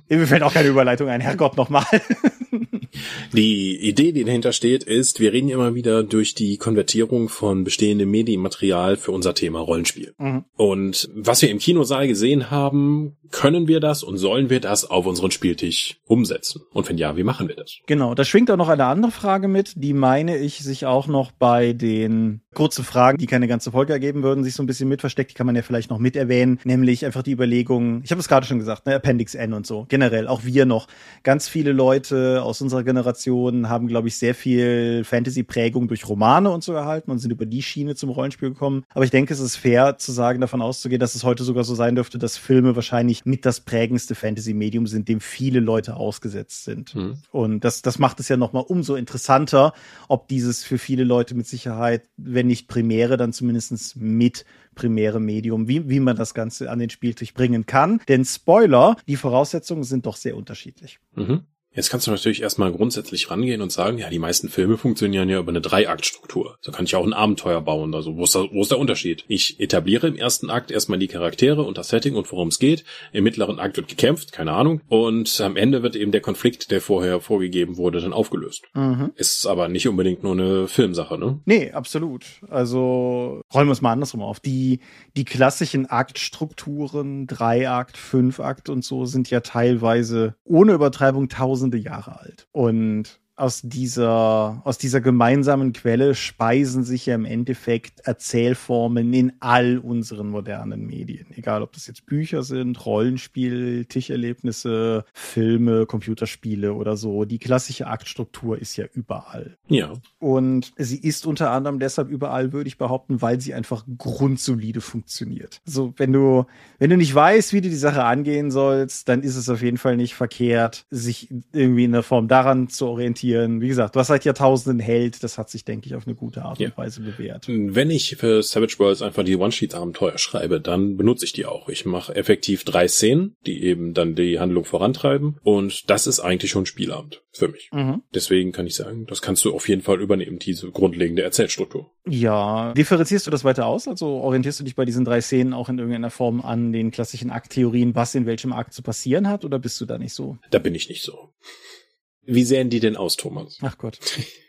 Mir fällt auch keine Überleitung ein. Herrgott, nochmal. Die Idee, die dahinter steht, ist, wir reden immer wieder durch die Konvertierung von bestehendem Medienmaterial für unser Thema Rollenspiel. Mhm. Und was wir im Kinosaal gesehen haben, können wir das und sollen wir das auf unseren Spieltisch umsetzen? Und wenn ja, wie machen wir das? Genau, da schwingt auch noch eine andere Frage mit, die meine ich sich auch noch bei den kurzen Fragen, die keine ganze Folge ergeben würden, sich so ein bisschen mit versteckt. Die kann man ja vielleicht noch mit erwähnen, nämlich einfach die Überlegung, ich habe es gerade schon gesagt, ne, Appendix N und so. Generell, auch wir noch. Ganz viele Leute aus unserer Generation haben, glaube ich, sehr viel Fantasy-Prägung durch Romane und so erhalten und sind über die Schiene zum Rollenspiel gekommen. Aber ich denke, es ist fair zu sagen, davon auszugehen, dass es heute sogar so sein dürfte, dass Filme wahrscheinlich mit das prägendste Fantasy-Medium sind, dem viele Leute ausgesetzt sind. Mhm. Und das, das macht es ja nochmal umso interessanter, ob dieses für viele Leute mit Sicherheit, wenn nicht primäre, dann zumindestens mit primäre Medium, wie, wie man das Ganze an den Spieltisch bringen kann. Denn Spoiler, die Voraussetzungen sind doch sehr unterschiedlich. Mhm. Jetzt kannst du natürlich erstmal grundsätzlich rangehen und sagen, ja, die meisten Filme funktionieren ja über eine Dreiaktstruktur. So kann ich auch ein Abenteuer bauen. Also wo ist, da, wo ist der Unterschied? Ich etabliere im ersten Akt erstmal die Charaktere und das Setting und worum es geht. Im mittleren Akt wird gekämpft, keine Ahnung. Und am Ende wird eben der Konflikt, der vorher vorgegeben wurde, dann aufgelöst. Mhm. Ist aber nicht unbedingt nur eine Filmsache, ne? Nee, absolut. Also räumen wir es mal andersrum auf. Die, die klassischen Aktstrukturen, Dreiakt, Fünfakt und so sind ja teilweise ohne Übertreibung tausend tausende Jahre alt. Und aus dieser, aus dieser gemeinsamen Quelle speisen sich ja im Endeffekt Erzählformen in all unseren modernen Medien. Egal, ob das jetzt Bücher sind, Rollenspiel, Tischerlebnisse, Filme, Computerspiele oder so. Die klassische Aktstruktur ist ja überall. Ja. Und sie ist unter anderem deshalb überall, würde ich behaupten, weil sie einfach grundsolide funktioniert. Also, wenn du, wenn du nicht weißt, wie du die Sache angehen sollst, dann ist es auf jeden Fall nicht verkehrt, sich irgendwie in der Form daran zu orientieren, diskutieren. Wie gesagt, was seit Jahrtausenden hält, das hat sich, denke ich, auf eine gute Art ja. und Weise bewährt. Wenn ich für Savage Worlds einfach die One-Sheet-Abenteuer schreibe, dann benutze ich die auch. Ich mache effektiv drei Szenen, die eben dann die Handlung vorantreiben. Und das ist eigentlich schon Spielabend für mich. Mhm. Deswegen kann ich sagen, das kannst du auf jeden Fall übernehmen, diese grundlegende Erzählstruktur. Ja. Differenzierst du das weiter aus? Also orientierst du dich bei diesen drei Szenen auch in irgendeiner Form an den klassischen Akttheorien, was in welchem Akt zu passieren hat, oder bist du da nicht so? Da bin ich nicht so. Wie sehen die denn aus, Thomas? Ach Gott.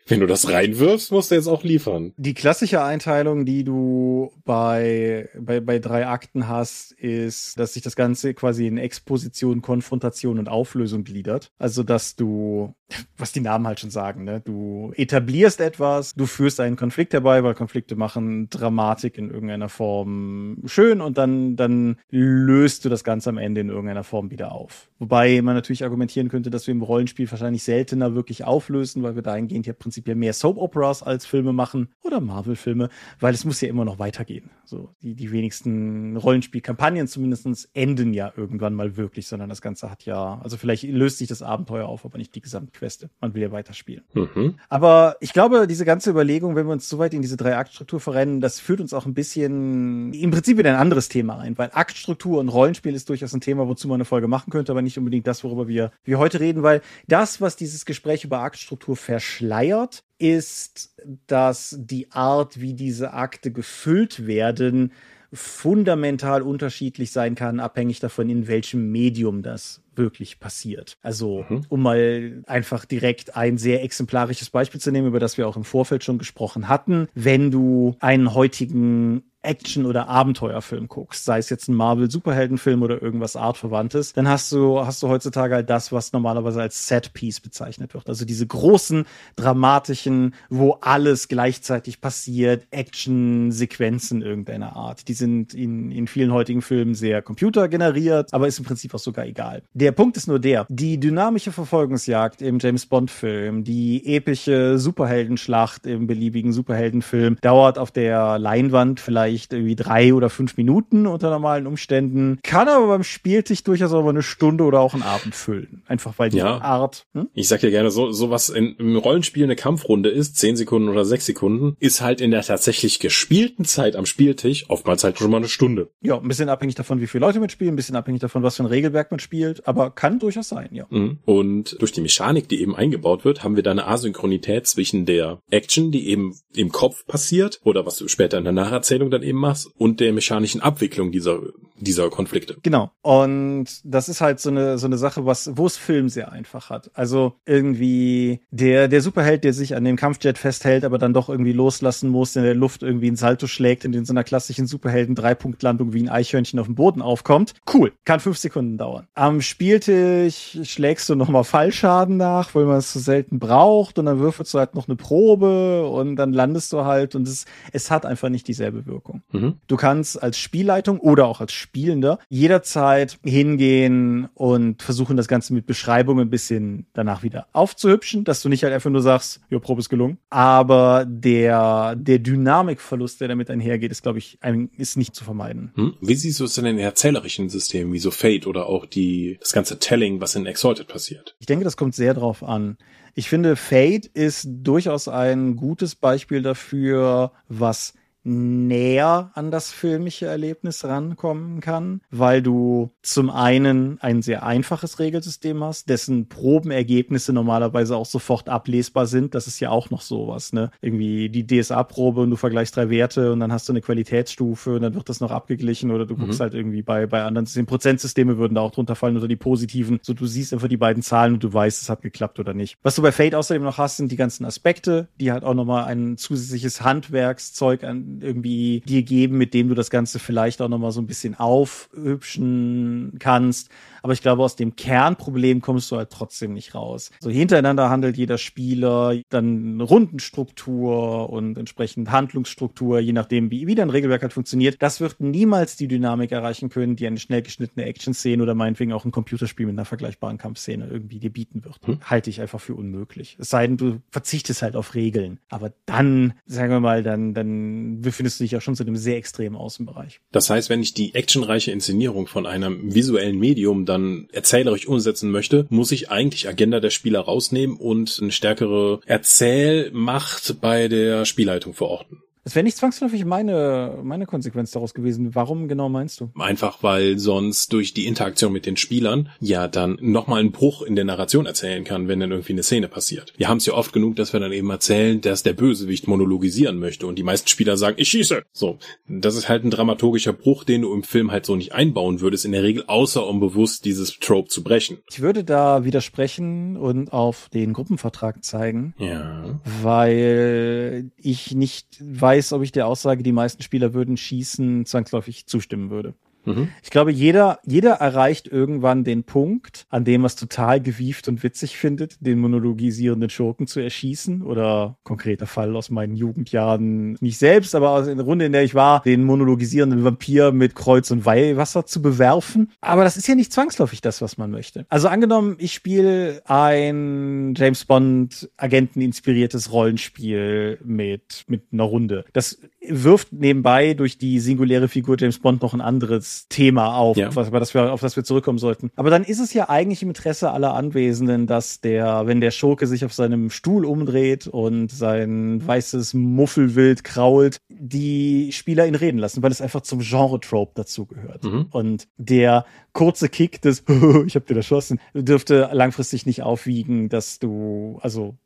Wenn du das reinwirfst, musst du jetzt auch liefern. Die klassische Einteilung, die du bei, bei, bei drei Akten hast, ist, dass sich das Ganze quasi in Exposition, Konfrontation und Auflösung gliedert. Also, dass du, was die Namen halt schon sagen, ne? Du etablierst etwas, du führst einen Konflikt herbei, weil Konflikte machen Dramatik in irgendeiner Form schön und dann, dann löst du das Ganze am Ende in irgendeiner Form wieder auf. Wobei man natürlich argumentieren könnte, dass wir im Rollenspiel wahrscheinlich seltener wirklich auflösen, weil wir dahingehend ja prinzipiell prinzipiell mehr Soap-Operas als Filme machen oder Marvel-Filme, weil es muss ja immer noch weitergehen. So, die, die wenigsten Rollenspielkampagnen zumindest enden ja irgendwann mal wirklich, sondern das Ganze hat ja, also vielleicht löst sich das Abenteuer auf, aber nicht die Gesamtqueste. Man will ja weiterspielen. Mhm. Aber ich glaube, diese ganze Überlegung, wenn wir uns so weit in diese drei Aktstruktur verrennen, das führt uns auch ein bisschen im Prinzip in ein anderes Thema ein, weil Aktstruktur und Rollenspiel ist durchaus ein Thema, wozu man eine Folge machen könnte, aber nicht unbedingt das, worüber wir, wir heute reden, weil das, was dieses Gespräch über Aktstruktur verschleiert, hat, ist, dass die Art, wie diese Akte gefüllt werden, fundamental unterschiedlich sein kann, abhängig davon, in welchem Medium das wirklich passiert. Also, mhm. um mal einfach direkt ein sehr exemplarisches Beispiel zu nehmen, über das wir auch im Vorfeld schon gesprochen hatten. Wenn du einen heutigen Action- oder Abenteuerfilm guckst, sei es jetzt ein Marvel-Superheldenfilm oder irgendwas Artverwandtes, dann hast du, hast du heutzutage halt das, was normalerweise als Set-Piece bezeichnet wird. Also diese großen, dramatischen, wo alles gleichzeitig passiert, Action-Sequenzen irgendeiner Art. Die sind in, in vielen heutigen Filmen sehr computergeneriert, aber ist im Prinzip auch sogar egal. Der Punkt ist nur der, die dynamische Verfolgungsjagd im James Bond-Film, die epische Superheldenschlacht im beliebigen Superheldenfilm dauert auf der Leinwand vielleicht vielleicht irgendwie drei oder fünf Minuten unter normalen Umständen, kann aber beim Spieltisch durchaus mal eine Stunde oder auch einen Abend füllen. Einfach weil die ja. Art. Hm? Ich sag ja gerne, so, so was in, im Rollenspiel eine Kampfrunde ist, zehn Sekunden oder sechs Sekunden, ist halt in der tatsächlich gespielten Zeit am Spieltisch oftmals halt schon mal eine Stunde. Ja, ein bisschen abhängig davon, wie viele Leute mitspielen, ein bisschen abhängig davon, was für ein Regelwerk man spielt, aber kann durchaus sein, ja. Mhm. Und durch die Mechanik, die eben eingebaut wird, haben wir da eine Asynchronität zwischen der Action, die eben im Kopf passiert, oder was später in der Nacherzählung dann eben machst und der mechanischen Abwicklung dieser dieser Konflikte. Genau. Und das ist halt so eine, so eine Sache, was, wo es Film sehr einfach hat. Also irgendwie der, der Superheld, der sich an dem Kampfjet festhält, aber dann doch irgendwie loslassen muss, in der Luft irgendwie ein Salto schlägt und in so einer klassischen Superhelden-Dreipunktlandung wie ein Eichhörnchen auf dem Boden aufkommt. Cool. Kann fünf Sekunden dauern. Am Spieltisch schlägst du nochmal Fallschaden nach, weil man es so selten braucht und dann würfelst du halt noch eine Probe und dann landest du halt und es, es hat einfach nicht dieselbe Wirkung. Mhm. Du kannst als Spielleitung oder auch als Spielender jederzeit hingehen und versuchen, das Ganze mit Beschreibungen ein bisschen danach wieder aufzuhübschen, dass du nicht halt einfach nur sagst, ja, Probe ist gelungen. Aber der, der Dynamikverlust, der damit einhergeht, ist, glaube ich, ein, ist nicht zu vermeiden. Hm? Wie siehst du es denn in erzählerischen Systemen, wie so Fate oder auch die, das ganze Telling, was in Exalted passiert? Ich denke, das kommt sehr drauf an. Ich finde, Fate ist durchaus ein gutes Beispiel dafür, was näher an das filmische Erlebnis rankommen kann, weil du zum einen ein sehr einfaches Regelsystem hast, dessen Probenergebnisse normalerweise auch sofort ablesbar sind. Das ist ja auch noch sowas, ne? Irgendwie die DSA-Probe und du vergleichst drei Werte und dann hast du eine Qualitätsstufe und dann wird das noch abgeglichen oder du mhm. guckst halt irgendwie bei, bei anderen Systemen. Prozentsysteme würden da auch drunter fallen oder die positiven. So du siehst einfach die beiden Zahlen und du weißt, es hat geklappt oder nicht. Was du bei Fate außerdem noch hast, sind die ganzen Aspekte, die halt auch nochmal ein zusätzliches Handwerkszeug an irgendwie dir geben, mit dem du das Ganze vielleicht auch nochmal so ein bisschen aufhübschen kannst. Aber ich glaube, aus dem Kernproblem kommst du halt trotzdem nicht raus. So hintereinander handelt jeder Spieler, dann Rundenstruktur und entsprechend Handlungsstruktur, je nachdem, wie, wie dein Regelwerk halt funktioniert. Das wird niemals die Dynamik erreichen können, die eine schnell geschnittene Action-Szene oder meinetwegen auch ein Computerspiel mit einer vergleichbaren Kampfszene irgendwie dir bieten wird. Hm. Halte ich einfach für unmöglich. Es sei denn, du verzichtest halt auf Regeln. Aber dann, sagen wir mal, dann, dann befindest du dich ja schon zu einem sehr extremen Außenbereich. Das heißt, wenn ich die actionreiche Inszenierung von einem visuellen Medium dann erzählerisch umsetzen möchte, muss ich eigentlich Agenda der Spieler rausnehmen und eine stärkere Erzählmacht bei der Spielleitung verorten. Es wäre nicht zwangsläufig meine, meine Konsequenz daraus gewesen. Warum genau meinst du? Einfach, weil sonst durch die Interaktion mit den Spielern ja dann nochmal einen Bruch in der Narration erzählen kann, wenn dann irgendwie eine Szene passiert. Wir haben es ja oft genug, dass wir dann eben erzählen, dass der Bösewicht monologisieren möchte und die meisten Spieler sagen, ich schieße. So. Das ist halt ein dramaturgischer Bruch, den du im Film halt so nicht einbauen würdest, in der Regel, außer um bewusst dieses Trope zu brechen. Ich würde da widersprechen und auf den Gruppenvertrag zeigen. Ja. Weil ich nicht weiß, weiß, ob ich der Aussage, die meisten Spieler würden schießen, zwangsläufig zustimmen würde. Mhm. Ich glaube, jeder, jeder erreicht irgendwann den Punkt, an dem er es total gewieft und witzig findet, den monologisierenden Schurken zu erschießen oder konkreter Fall aus meinen Jugendjahren, nicht selbst, aber aus der Runde, in der ich war, den monologisierenden Vampir mit Kreuz und Weihwasser zu bewerfen. Aber das ist ja nicht zwangsläufig das, was man möchte. Also angenommen, ich spiele ein James Bond Agenten inspiriertes Rollenspiel mit, mit einer Runde. Das wirft nebenbei durch die singuläre Figur James Bond noch ein anderes Thema auf, ja. was, das wir, auf das wir zurückkommen sollten. Aber dann ist es ja eigentlich im Interesse aller Anwesenden, dass der, wenn der Schurke sich auf seinem Stuhl umdreht und sein weißes Muffelwild krault, die Spieler ihn reden lassen, weil es einfach zum Genre-Trope dazugehört. Mhm. Und der kurze Kick des ich hab dir erschossen dürfte langfristig nicht aufwiegen, dass du, also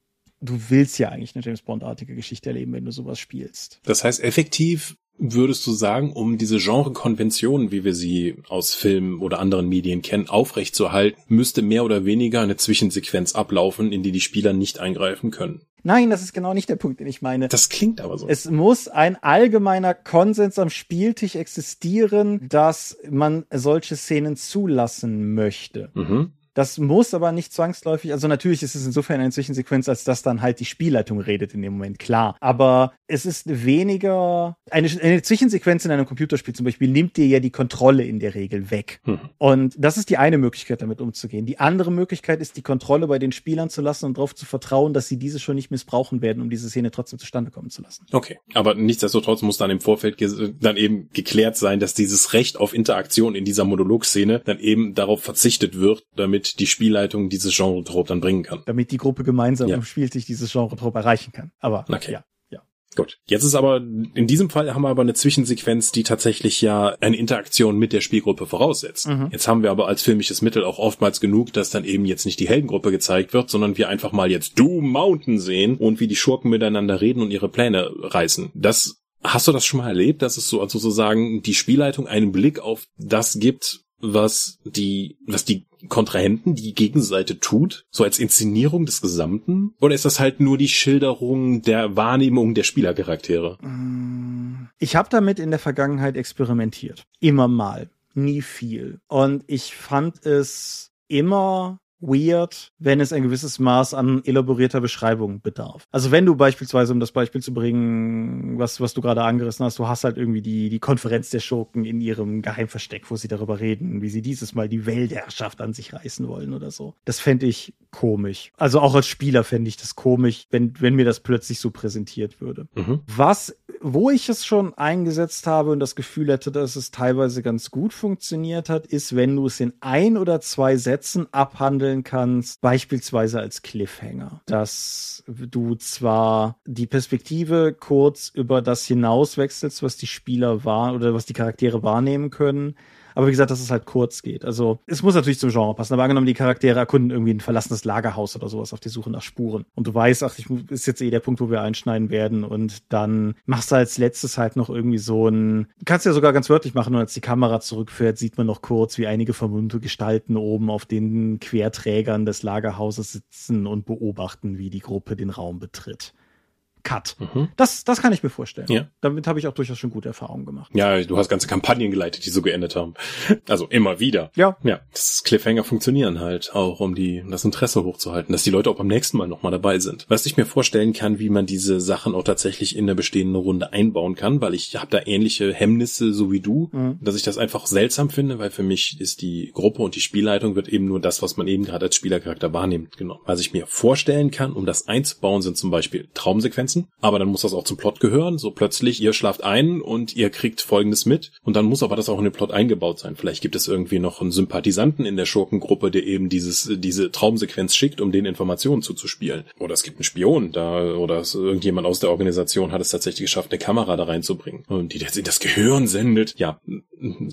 du willst ja eigentlich eine James Bond-artige Geschichte erleben, wenn du sowas spielst. Das heißt, effektiv würdest du sagen, um diese Genre-Konventionen, wie wir sie aus Filmen oder anderen Medien kennen, aufrechtzuerhalten, müsste mehr oder weniger eine Zwischensequenz ablaufen, in die die Spieler nicht eingreifen können? Nein, das ist genau nicht der Punkt, den ich meine. Das klingt aber so. Es muss ein allgemeiner Konsens am Spieltisch existieren, dass man solche Szenen zulassen möchte. Mhm. Das muss aber nicht zwangsläufig, also natürlich ist es insofern eine Zwischensequenz, als dass dann halt die Spielleitung redet in dem Moment, klar. Aber es ist weniger, eine, eine Zwischensequenz in einem Computerspiel zum Beispiel nimmt dir ja die Kontrolle in der Regel weg. Hm. Und das ist die eine Möglichkeit, damit umzugehen. Die andere Möglichkeit ist, die Kontrolle bei den Spielern zu lassen und darauf zu vertrauen, dass sie diese schon nicht missbrauchen werden, um diese Szene trotzdem zustande kommen zu lassen. Okay, aber nichtsdestotrotz muss dann im Vorfeld dann eben geklärt sein, dass dieses Recht auf Interaktion in dieser Monologszene dann eben darauf verzichtet wird, damit damit die Spielleitung dieses Genre-Trop dann bringen kann. Damit die Gruppe gemeinsam ja. im Spieltisch dieses Genre-Trop erreichen kann. Aber okay. ja. Gut. Jetzt ist aber, in diesem Fall haben wir aber eine Zwischensequenz, die tatsächlich ja eine Interaktion mit der Spielgruppe voraussetzt. Mhm. Jetzt haben wir aber als filmisches Mittel auch oftmals genug, dass dann eben jetzt nicht die Heldengruppe gezeigt wird, sondern wir einfach mal jetzt Doom Mountain sehen und wie die Schurken miteinander reden und ihre Pläne reißen. Das Hast du das schon mal erlebt, dass es so also sozusagen die Spielleitung einen Blick auf das gibt, was die, was die Kontrahenten, die Gegenseite tut, so als Inszenierung des Gesamten? Oder ist das halt nur die Schilderung der Wahrnehmung der Spielercharaktere? Ich habe damit in der Vergangenheit experimentiert. Immer mal. Nie viel. Und ich fand es immer weird, wenn es ein gewisses Maß an elaborierter Beschreibung bedarf. Also wenn du beispielsweise, um das Beispiel zu bringen, was, was du gerade angerissen hast, du hast halt irgendwie die, die Konferenz der Schurken in ihrem Geheimversteck, wo sie darüber reden, wie sie dieses Mal die Weltherrschaft an sich reißen wollen oder so. Das fände ich komisch. Also auch als Spieler fände ich das komisch, wenn, wenn mir das plötzlich so präsentiert würde. Mhm. Was, wo ich es schon eingesetzt habe und das Gefühl hätte, dass es teilweise ganz gut funktioniert hat, ist, wenn du es in ein oder zwei Sätzen abhandelst, darstellen kannst, beispielsweise als Cliffhanger, dass du zwar die Perspektive kurz über das hinaus wechselst, was die Spieler wahr oder was die Charaktere wahrnehmen können, aber wie gesagt, dass es halt kurz geht. Also es muss natürlich zum Genre passen. Aber angenommen, die Charaktere erkunden irgendwie ein verlassenes Lagerhaus oder sowas auf die Suche nach Spuren. Und du weißt, ach, ich, ist jetzt eh der Punkt, wo wir einschneiden werden. Und dann machst du als letztes halt noch irgendwie so ein, kannst ja sogar ganz wörtlich machen, und als die Kamera zurückfährt, sieht man noch kurz, wie einige vermummte Gestalten oben auf den Querträgern des Lagerhauses sitzen und beobachten, wie die Gruppe den Raum betritt. Cut. Mhm. Das, das kann ich mir vorstellen. Ja. Damit habe ich auch durchaus schon gute Erfahrungen gemacht. Ja, du hast ganze Kampagnen geleitet, die so geendet haben. Also immer wieder. Ja. Ja. Das Cliffhanger funktionieren halt auch, um die, das Interesse hochzuhalten, dass die Leute auch beim nächsten Mal nochmal dabei sind. Was ich mir vorstellen kann, wie man diese Sachen auch tatsächlich in der bestehenden Runde einbauen kann, weil ich habe da ähnliche Hemmnisse, so wie du, mhm. dass ich das einfach seltsam finde, weil für mich ist die Gruppe und die Spielleitung wird eben nur das, was man eben gerade als Spielercharakter wahrnimmt, genommen. Was ich mir vorstellen kann, um das einzubauen, sind zum Beispiel Traumsequenzen Sequenzen, aber dann muss das auch zum Plot gehören. So plötzlich, ihr schlaft ein und ihr kriegt Folgendes mit und dann muss aber das auch in den Plot eingebaut sein. Vielleicht gibt es irgendwie noch einen Sympathisanten in der Schurkengruppe, der eben dieses, diese Traumsequenz schickt, um den Informationen zuzuspielen. Oder es gibt einen Spion da oder irgendjemand aus der Organisation hat es tatsächlich geschafft, eine Kamera da reinzubringen und die jetzt in das Gehirn sendet. Ja,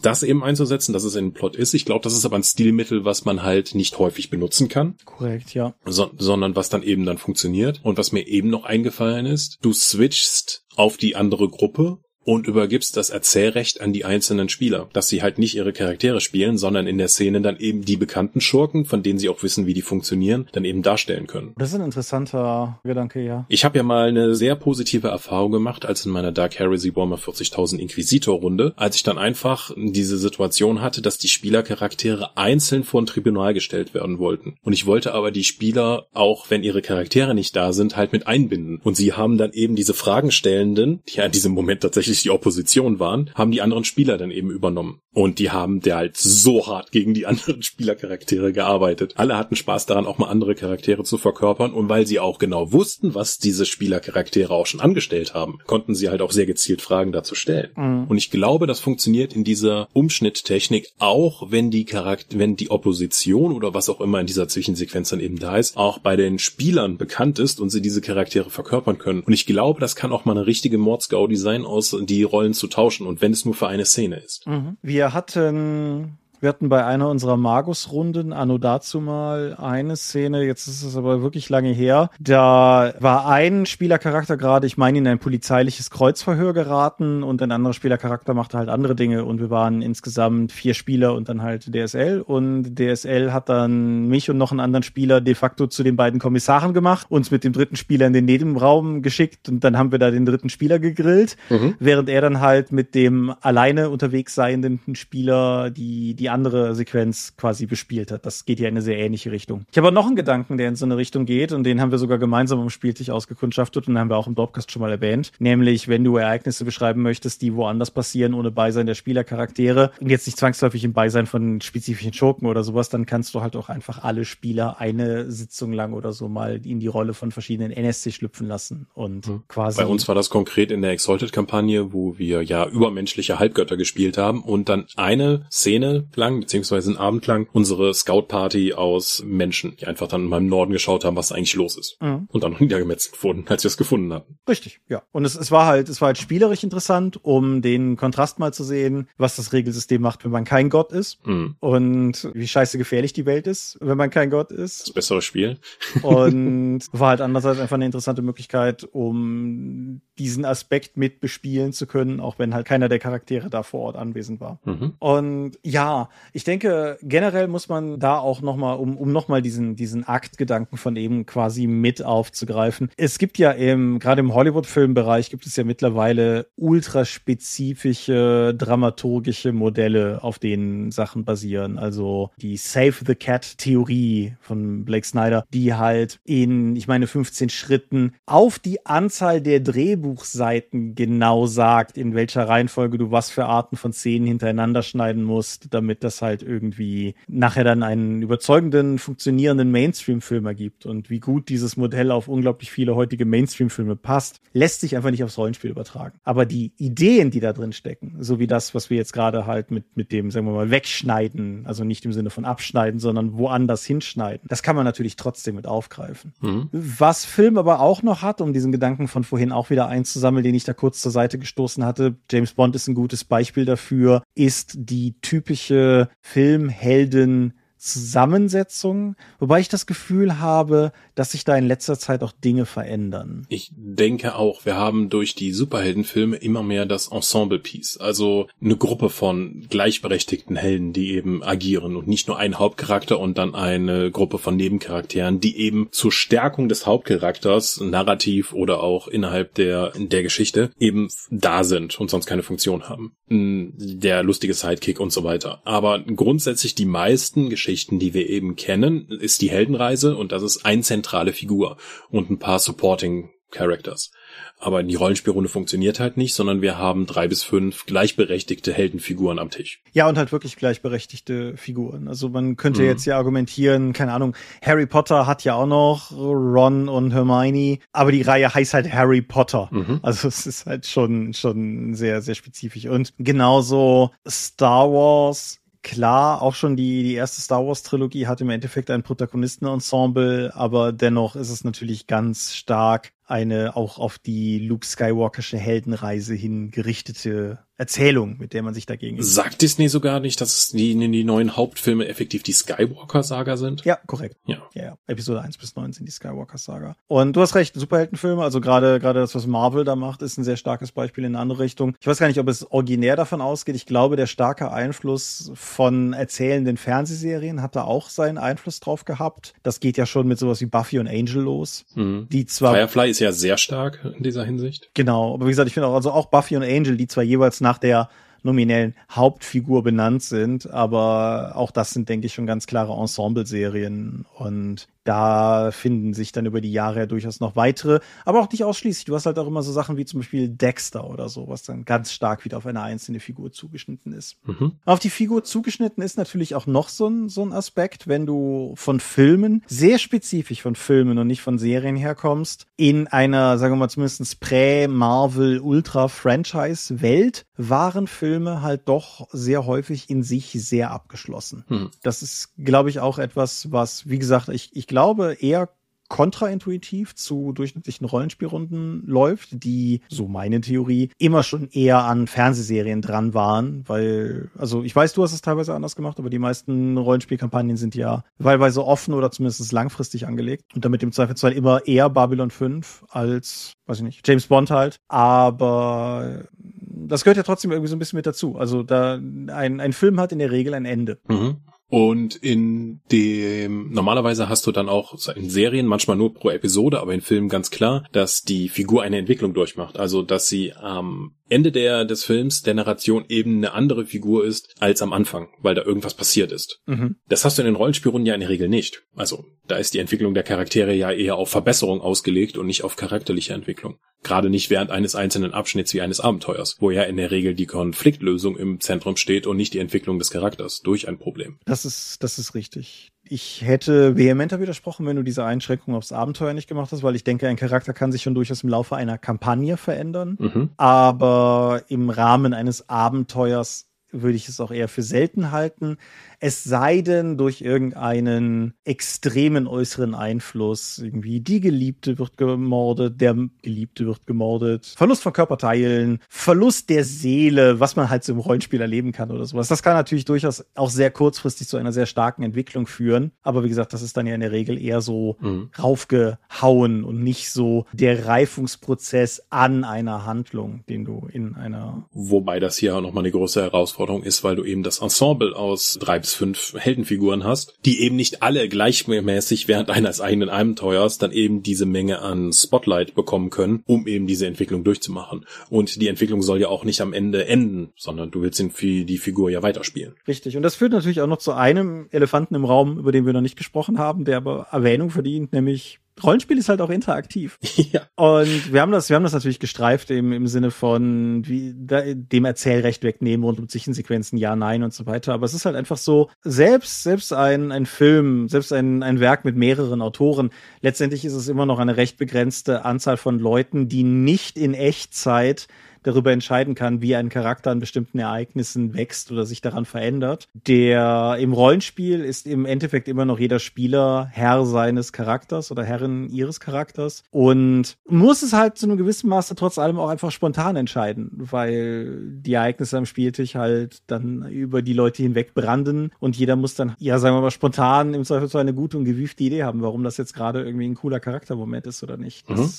das eben einzusetzen, dass es in den Plot ist. Ich glaube, das ist aber ein Stilmittel, was man halt nicht häufig benutzen kann. Korrekt, ja. So, sondern was dann eben dann funktioniert. Und was mir eben noch eingefallen ist, du switchst auf die andere Gruppe und übergibst das Erzählrecht an die einzelnen Spieler, dass sie halt nicht ihre Charaktere spielen, sondern in der Szene dann eben die bekannten Schurken, von denen sie auch wissen, wie die funktionieren, dann eben darstellen können. Das ist ein interessanter Gedanke, ja. Ich habe ja mal eine sehr positive Erfahrung gemacht, als in meiner Dark Heresy Warhammer 40.000 Inquisitor Runde, als ich dann einfach diese Situation hatte, dass die Spielercharaktere einzeln vor ein Tribunal gestellt werden wollten. Und ich wollte aber die Spieler, auch wenn ihre Charaktere nicht da sind, halt mit einbinden. Und sie haben dann eben diese Fragenstellenden, die ja in diesem Moment tatsächlich eigentlich die Opposition waren, haben die anderen Spieler dann eben übernommen. Und die haben der halt so hart gegen die anderen Spielercharaktere gearbeitet. Alle hatten Spaß daran, auch mal andere Charaktere zu verkörpern. Und weil sie auch genau wussten, was diese Spielercharaktere auch schon angestellt haben, konnten sie halt auch sehr gezielt Fragen dazu stellen. Mhm. Und ich glaube, das funktioniert in dieser Umschnitttechnik auch, wenn die Charakter, wenn die Opposition oder was auch immer in dieser Zwischensequenz dann eben da ist, auch bei den Spielern bekannt ist und sie diese Charaktere verkörpern können. Und ich glaube, das kann auch mal eine richtige Mordsgaudi sein aus die Rollen zu tauschen und wenn es nur für eine Szene ist. Mhm. Wir hatten wir hatten bei einer unserer Magus-Runden, anno dazu mal, eine Szene, jetzt ist es aber wirklich lange her. Da war ein Spielercharakter gerade, ich meine, in ein polizeiliches Kreuzverhör geraten und ein anderer Spielercharakter machte halt andere Dinge und wir waren insgesamt vier Spieler und dann halt DSL und DSL hat dann mich und noch einen anderen Spieler de facto zu den beiden Kommissaren gemacht, uns mit dem dritten Spieler in den Nebenraum geschickt und dann haben wir da den dritten Spieler gegrillt, mhm. während er dann halt mit dem alleine unterwegs seienden Spieler die, die die andere Sequenz quasi bespielt hat. Das geht ja in eine sehr ähnliche Richtung. Ich habe auch noch einen Gedanken, der in so eine Richtung geht und den haben wir sogar gemeinsam am Spieltisch ausgekundschaftet und den haben wir auch im Dropcast schon mal erwähnt. Nämlich, wenn du Ereignisse beschreiben möchtest, die woanders passieren, ohne Beisein der Spielercharaktere und jetzt nicht zwangsläufig im Beisein von spezifischen Schurken oder sowas, dann kannst du halt auch einfach alle Spieler eine Sitzung lang oder so mal in die Rolle von verschiedenen NSC schlüpfen lassen und mhm. quasi. Bei uns war das konkret in der Exalted-Kampagne, wo wir ja übermenschliche Halbgötter gespielt haben und dann eine Szene lang, beziehungsweise einen Abend lang, unsere Scout-Party aus Menschen, die einfach dann mal im Norden geschaut haben, was eigentlich los ist. Mhm. Und dann noch niedergemetzelt wurden, als wir es gefunden hatten. Richtig, ja. Und es, es war halt, es war halt spielerisch interessant, um den Kontrast mal zu sehen, was das Regelsystem macht, wenn man kein Gott ist. Mhm. Und wie scheiße gefährlich die Welt ist, wenn man kein Gott ist. Das bessere Spiel. und war halt andererseits einfach eine interessante Möglichkeit, um diesen Aspekt mit bespielen zu können, auch wenn halt keiner der Charaktere da vor Ort anwesend war. Mhm. Und ja, ich denke, generell muss man da auch nochmal, um, um nochmal diesen, diesen Aktgedanken von eben quasi mit aufzugreifen. Es gibt ja im, gerade im Hollywood-Filmbereich gibt es ja mittlerweile ultraspezifische dramaturgische Modelle, auf denen Sachen basieren. Also die Save the Cat Theorie von Blake Snyder, die halt in, ich meine, 15 Schritten auf die Anzahl der Drehbuchseiten genau sagt, in welcher Reihenfolge du was für Arten von Szenen hintereinander schneiden musst, damit das halt irgendwie nachher dann einen überzeugenden, funktionierenden Mainstream-Film ergibt. Und wie gut dieses Modell auf unglaublich viele heutige Mainstream-Filme passt, lässt sich einfach nicht aufs Rollenspiel übertragen. Aber die Ideen, die da drin stecken, so wie das, was wir jetzt gerade halt mit, mit dem, sagen wir mal, wegschneiden, also nicht im Sinne von abschneiden, sondern woanders hinschneiden, das kann man natürlich trotzdem mit aufgreifen. Mhm. Was Film aber auch noch hat, um diesen Gedanken von vorhin auch wieder einzusammeln, den ich da kurz zur Seite gestoßen hatte, James Bond ist ein gutes Beispiel dafür, ist die typische Filmhelden Zusammensetzung, wobei ich das Gefühl habe, dass sich da in letzter Zeit auch Dinge verändern. Ich denke auch, wir haben durch die Superheldenfilme immer mehr das Ensemble-Piece, also eine Gruppe von gleichberechtigten Helden, die eben agieren und nicht nur ein Hauptcharakter und dann eine Gruppe von Nebencharakteren, die eben zur Stärkung des Hauptcharakters, narrativ oder auch innerhalb der, der Geschichte, eben da sind und sonst keine Funktion haben. Der lustige Sidekick und so weiter. Aber grundsätzlich die meisten Geschichten Geschichten, die wir eben kennen, ist die Heldenreise und das ist eine zentrale Figur und ein paar Supporting Characters. Aber die Rollenspielrunde funktioniert halt nicht, sondern wir haben drei bis fünf gleichberechtigte Heldenfiguren am Tisch. Ja, und halt wirklich gleichberechtigte Figuren. Also man könnte mhm. jetzt ja argumentieren, keine Ahnung, Harry Potter hat ja auch noch Ron und Hermione, aber die Reihe heißt halt Harry Potter. Mhm. Also es ist halt schon, schon sehr, sehr spezifisch. Und genauso Star Wars klar, auch schon die, die erste Star Wars Trilogie hat im Endeffekt ein Protagonistenensemble, aber dennoch ist es natürlich ganz stark eine auch auf die Luke Skywalkersche Heldenreise hin gerichtete Erzählung, mit der man sich dagegen Sagt Disney sogar nicht, dass die, die neuen Hauptfilme effektiv die Skywalker-Saga sind? Ja, korrekt. Ja. ja. ja. Episode 1 bis 9 sind die Skywalker-Saga. Und du hast recht, Superheldenfilme, also gerade gerade das, was Marvel da macht, ist ein sehr starkes Beispiel in eine andere Richtung. Ich weiß gar nicht, ob es originär davon ausgeht. Ich glaube, der starke Einfluss von erzählenden Fernsehserien hat da auch seinen Einfluss drauf gehabt. Das geht ja schon mit sowas wie Buffy und Angel los. Mhm. Die zwar Firefly ist ja sehr stark in dieser Hinsicht. Genau, aber wie gesagt, ich finde auch, also auch Buffy und Angel, die zwar jeweils nach der nominellen Hauptfigur benannt sind, aber auch das sind, denke ich, schon ganz klare Ensemble-Serien und da finden sich dann über die Jahre ja durchaus noch weitere, aber auch nicht ausschließlich. Du hast halt auch immer so Sachen wie zum Beispiel Dexter oder so, was dann ganz stark wieder auf eine einzelne Figur zugeschnitten ist. Mhm. Auf die Figur zugeschnitten ist natürlich auch noch so ein, so ein Aspekt, wenn du von Filmen, sehr spezifisch von Filmen und nicht von Serien herkommst, in einer, sagen wir mal, zumindest Prä-Marvel-Ultra-Franchise-Welt waren Filme halt doch sehr häufig in sich sehr abgeschlossen. Mhm. Das ist, glaube ich, auch etwas, was, wie gesagt, ich, ich glaube, glaube, eher kontraintuitiv zu durchschnittlichen Rollenspielrunden läuft, die, so meine Theorie, immer schon eher an Fernsehserien dran waren, weil, also ich weiß, du hast es teilweise anders gemacht, aber die meisten Rollenspielkampagnen sind ja wahlweise offen oder zumindest langfristig angelegt und damit im Zweifelsfall immer eher Babylon 5 als, weiß ich nicht, James Bond halt, aber das gehört ja trotzdem irgendwie so ein bisschen mit dazu. Also da ein, ein Film hat in der Regel ein Ende. Mhm. Und in dem, normalerweise hast du dann auch in Serien, manchmal nur pro Episode, aber in Filmen ganz klar, dass die Figur eine Entwicklung durchmacht. Also, dass sie am Ende der, des Films der Narration eben eine andere Figur ist als am Anfang, weil da irgendwas passiert ist. Mhm. Das hast du in den Rollenspielrunden ja in der Regel nicht. Also, da ist die Entwicklung der Charaktere ja eher auf Verbesserung ausgelegt und nicht auf charakterliche Entwicklung. Gerade nicht während eines einzelnen Abschnitts wie eines Abenteuers, wo ja in der Regel die Konfliktlösung im Zentrum steht und nicht die Entwicklung des Charakters durch ein Problem. Das ist, das ist richtig ich hätte vehementer widersprochen, wenn du diese Einschränkung aufs Abenteuer nicht gemacht hast, weil ich denke, ein Charakter kann sich schon durchaus im Laufe einer Kampagne verändern. Mhm. Aber im Rahmen eines Abenteuers würde ich es auch eher für selten halten. Es sei denn durch irgendeinen extremen äußeren Einfluss. Irgendwie die Geliebte wird gemordet, der Geliebte wird gemordet. Verlust von Körperteilen, Verlust der Seele, was man halt so im Rollenspiel erleben kann oder sowas. Das kann natürlich durchaus auch sehr kurzfristig zu einer sehr starken Entwicklung führen. Aber wie gesagt, das ist dann ja in der Regel eher so mhm. raufgehauen und nicht so der Reifungsprozess an einer Handlung, den du in einer. Wobei das hier auch nochmal eine große Herausforderung ist, weil du eben das Ensemble aus drei bis fünf Heldenfiguren hast, die eben nicht alle gleichmäßig während eines eigenen Abenteuers dann eben diese Menge an Spotlight bekommen können, um eben diese Entwicklung durchzumachen. Und die Entwicklung soll ja auch nicht am Ende enden, sondern du willst die Figur ja weiterspielen. Richtig. Und das führt natürlich auch noch zu einem Elefanten im Raum, über den wir noch nicht gesprochen haben, der aber Erwähnung verdient, nämlich Rollenspiel ist halt auch interaktiv. Ja. Und wir haben das, wir haben das natürlich gestreift im, im Sinne von wie, da, dem Erzählrecht wegnehmen rund um Zwischensequenzen, ja, nein und so weiter. Aber es ist halt einfach so, selbst, selbst ein, ein Film, selbst ein, ein Werk mit mehreren Autoren, letztendlich ist es immer noch eine recht begrenzte Anzahl von Leuten, die nicht in Echtzeit darüber entscheiden kann, wie ein Charakter an bestimmten Ereignissen wächst oder sich daran verändert. Der im Rollenspiel ist im Endeffekt immer noch jeder Spieler Herr seines Charakters oder Herrin ihres Charakters und muss es halt zu einem gewissen Maße trotz allem auch einfach spontan entscheiden, weil die Ereignisse am Spieltisch halt dann über die Leute hinweg branden und jeder muss dann, ja, sagen wir mal, spontan im Zweifel so eine gute und gewiefte Idee haben, warum das jetzt gerade irgendwie ein cooler Charaktermoment ist oder nicht. Mhm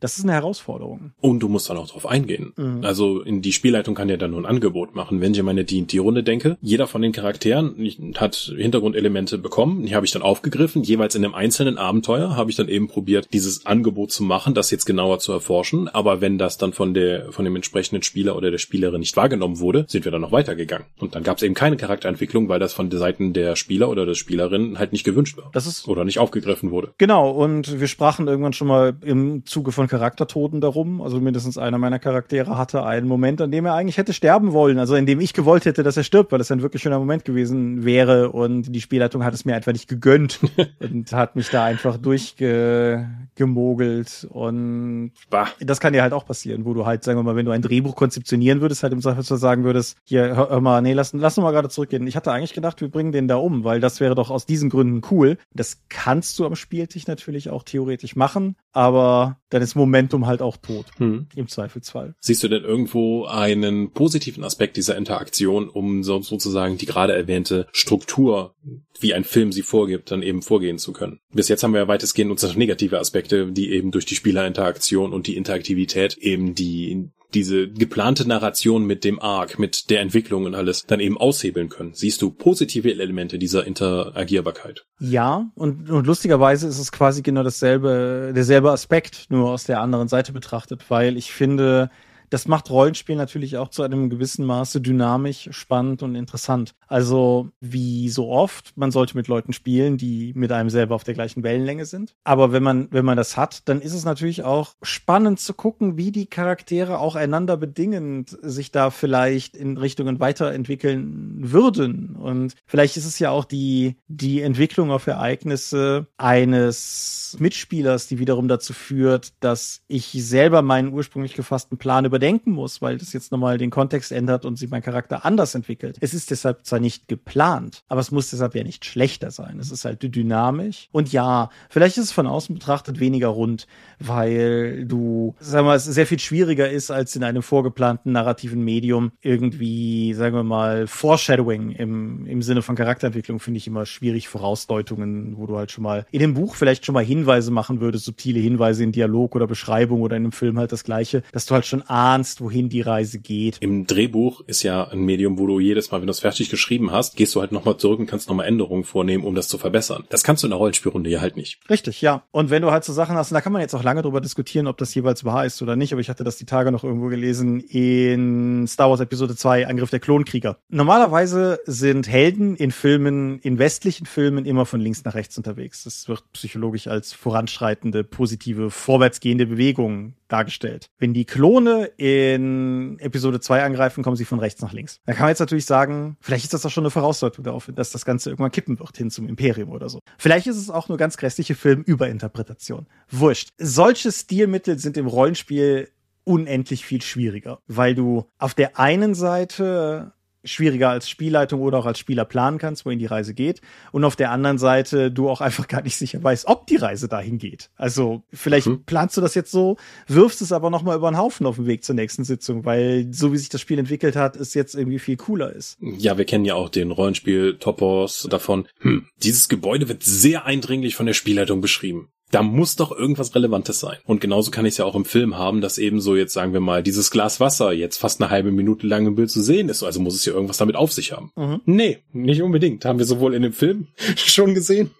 ist eine Herausforderung. Und du musst dann auch drauf eingehen. Mhm. Also in die Spielleitung kann ja dann nur ein Angebot machen. Wenn ich an meine D&D-Runde denke, jeder von den Charakteren hat Hintergrundelemente bekommen, die habe ich dann aufgegriffen. Jeweils in einem einzelnen Abenteuer habe ich dann eben probiert, dieses Angebot zu machen, das jetzt genauer zu erforschen. Aber wenn das dann von der von dem entsprechenden Spieler oder der Spielerin nicht wahrgenommen wurde, sind wir dann noch weitergegangen. Und dann gab es eben keine Charakterentwicklung, weil das von der Seiten der Spieler oder der Spielerin halt nicht gewünscht war. Das ist oder nicht aufgegriffen wurde. Genau. Und wir sprachen irgendwann schon mal im Zuge von Charaktertoten darum. Also mindestens einer meiner Charaktere hatte einen Moment, an dem er eigentlich hätte sterben wollen. Also in dem ich gewollt hätte, dass er stirbt, weil das ein wirklich schöner Moment gewesen wäre. Und die Spielleitung hat es mir einfach nicht gegönnt und hat mich da einfach durchgemogelt. Und bah. das kann dir halt auch passieren, wo du halt, sagen wir mal, wenn du ein Drehbuch konzeptionieren würdest, halt im Zweifelsfall sagen würdest, hier, hör, hör mal, nee, lass, lass uns mal gerade zurückgehen. Ich hatte eigentlich gedacht, wir bringen den da um, weil das wäre doch aus diesen Gründen cool. Das kannst du am Spieltisch natürlich auch theoretisch machen, aber dann ist Momentum halt auch tot. Hm. Im Zweifelsfall. Siehst du denn irgendwo einen positiven Aspekt dieser Interaktion, um so, sozusagen die gerade erwähnte Struktur, wie ein Film sie vorgibt, dann eben vorgehen zu können? Bis jetzt haben wir ja weitestgehend unsere negative Aspekte, die eben durch die Spielerinteraktion und die Interaktivität eben die diese geplante Narration mit dem Arc, mit der Entwicklung und alles dann eben aushebeln können. Siehst du positive Elemente dieser Interagierbarkeit? Ja, und, und lustigerweise ist es quasi genau dasselbe, derselbe Aspekt, nur aus der anderen Seite betrachtet, weil ich finde, das macht Rollenspiel natürlich auch zu einem gewissen Maße dynamisch, spannend und interessant. Also wie so oft, man sollte mit Leuten spielen, die mit einem selber auf der gleichen Wellenlänge sind. Aber wenn man, wenn man das hat, dann ist es natürlich auch spannend zu gucken, wie die Charaktere auch einander bedingend sich da vielleicht in Richtungen weiterentwickeln würden. Und vielleicht ist es ja auch die, die Entwicklung auf Ereignisse eines Mitspielers, die wiederum dazu führt, dass ich selber meinen ursprünglich gefassten Plan über überdenken muss, weil das jetzt nochmal den Kontext ändert und sich mein Charakter anders entwickelt. Es ist deshalb zwar nicht geplant, aber es muss deshalb ja nicht schlechter sein. Es ist halt dynamisch. Und ja, vielleicht ist es von außen betrachtet weniger rund, weil du, sagen wir mal, es sehr viel schwieriger ist, als in einem vorgeplanten narrativen Medium irgendwie, sagen wir mal, Foreshadowing im, im Sinne von Charakterentwicklung finde ich immer schwierig, Vorausdeutungen, wo du halt schon mal in dem Buch vielleicht schon mal Hinweise machen würdest, subtile Hinweise in Dialog oder Beschreibung oder in einem Film halt das gleiche, dass du halt schon ahnst, wohin die Reise geht. Im Drehbuch ist ja ein Medium, wo du jedes Mal, wenn du es fertig geschrieben hast, gehst du halt nochmal zurück und kannst nochmal Änderungen vornehmen, um das zu verbessern. Das kannst du in der Rollenspielrunde ja halt nicht. Richtig, ja. Und wenn du halt so Sachen hast, und da kann man jetzt auch lange drüber diskutieren, ob das jeweils wahr ist oder nicht, aber ich hatte das die Tage noch irgendwo gelesen in Star Wars Episode 2, Angriff der Klonkrieger. Normalerweise sind Helden in Filmen, in westlichen Filmen immer von links nach rechts unterwegs. Das wird psychologisch als voranschreitende, positive, vorwärtsgehende Bewegung dargestellt. Wenn die Klone in Episode 2 angreifen, kommen sie von rechts nach links. Da kann man jetzt natürlich sagen, vielleicht ist das doch schon eine Vorausdeutung darauf, dass das Ganze irgendwann kippen wird hin zum Imperium oder so. Vielleicht ist es auch nur ganz grässliche Filmüberinterpretation. Wurscht. Solche Stilmittel sind im Rollenspiel unendlich viel schwieriger, weil du auf der einen Seite schwieriger als Spielleitung oder auch als Spieler planen kannst, wohin die Reise geht. Und auf der anderen Seite du auch einfach gar nicht sicher weißt, ob die Reise dahin geht. Also vielleicht mhm. planst du das jetzt so, wirfst es aber nochmal über den Haufen auf dem Weg zur nächsten Sitzung, weil so wie sich das Spiel entwickelt hat, es jetzt irgendwie viel cooler ist. Ja, wir kennen ja auch den Rollenspiel-Topos davon. Hm, dieses Gebäude wird sehr eindringlich von der Spielleitung beschrieben da muss doch irgendwas Relevantes sein. Und genauso kann ich es ja auch im Film haben, dass eben so jetzt sagen wir mal dieses Glas Wasser jetzt fast eine halbe Minute lang im Bild zu sehen ist. Also muss es ja irgendwas damit auf sich haben. Mhm. Nee, nicht unbedingt. Haben wir sowohl in dem Film schon gesehen,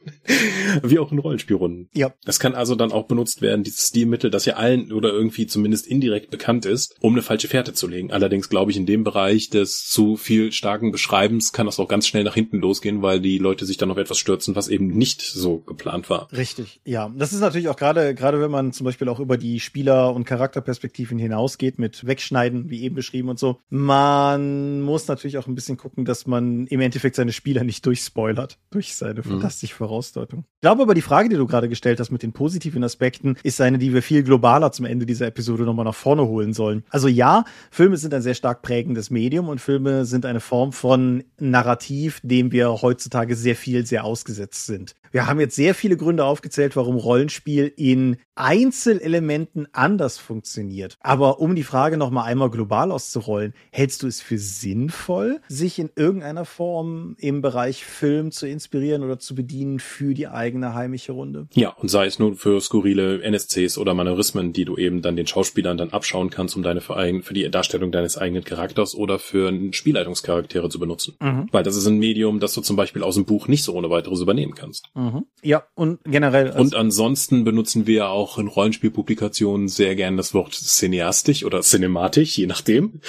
wie auch in Rollenspielrunden. Ja. Das kann also dann auch benutzt werden, dieses Stilmittel, das ja allen oder irgendwie zumindest indirekt bekannt ist, um eine falsche Fährte zu legen. Allerdings glaube ich, in dem Bereich des zu viel starken Beschreibens kann das auch ganz schnell nach hinten losgehen, weil die Leute sich dann auf etwas stürzen, was eben nicht so geplant war. Richtig, ja das ist natürlich auch gerade, gerade wenn man zum Beispiel auch über die Spieler- und Charakterperspektiven hinausgeht mit Wegschneiden, wie eben beschrieben und so. Man muss natürlich auch ein bisschen gucken, dass man im Endeffekt seine Spieler nicht durchspoilert durch seine mhm. fantastische Vorausdeutung. Ich glaube aber, die Frage, die du gerade gestellt hast mit den positiven Aspekten, ist eine, die wir viel globaler zum Ende dieser Episode nochmal nach vorne holen sollen. Also ja, Filme sind ein sehr stark prägendes Medium und Filme sind eine Form von Narrativ, dem wir heutzutage sehr viel, sehr ausgesetzt sind. Wir haben jetzt sehr viele Gründe aufgezählt, warum Rollenspiel in Einzelelementen anders funktioniert. Aber um die Frage noch mal einmal global auszurollen, hältst du es für sinnvoll, sich in irgendeiner Form im Bereich Film zu inspirieren oder zu bedienen für die eigene heimische Runde? Ja, und sei es nun für skurrile NSCs oder Manörismen, die du eben dann den Schauspielern dann abschauen kannst, um deine Verein für die Darstellung deines eigenen Charakters oder für Spielleitungscharaktere zu benutzen. Mhm. Weil das ist ein Medium, das du zum Beispiel aus dem Buch nicht so ohne weiteres übernehmen kannst. Mhm. Ja, und generell. Also und ansonsten benutzen wir auch in Rollenspielpublikationen sehr gern das Wort cineastisch oder cinematisch, je nachdem.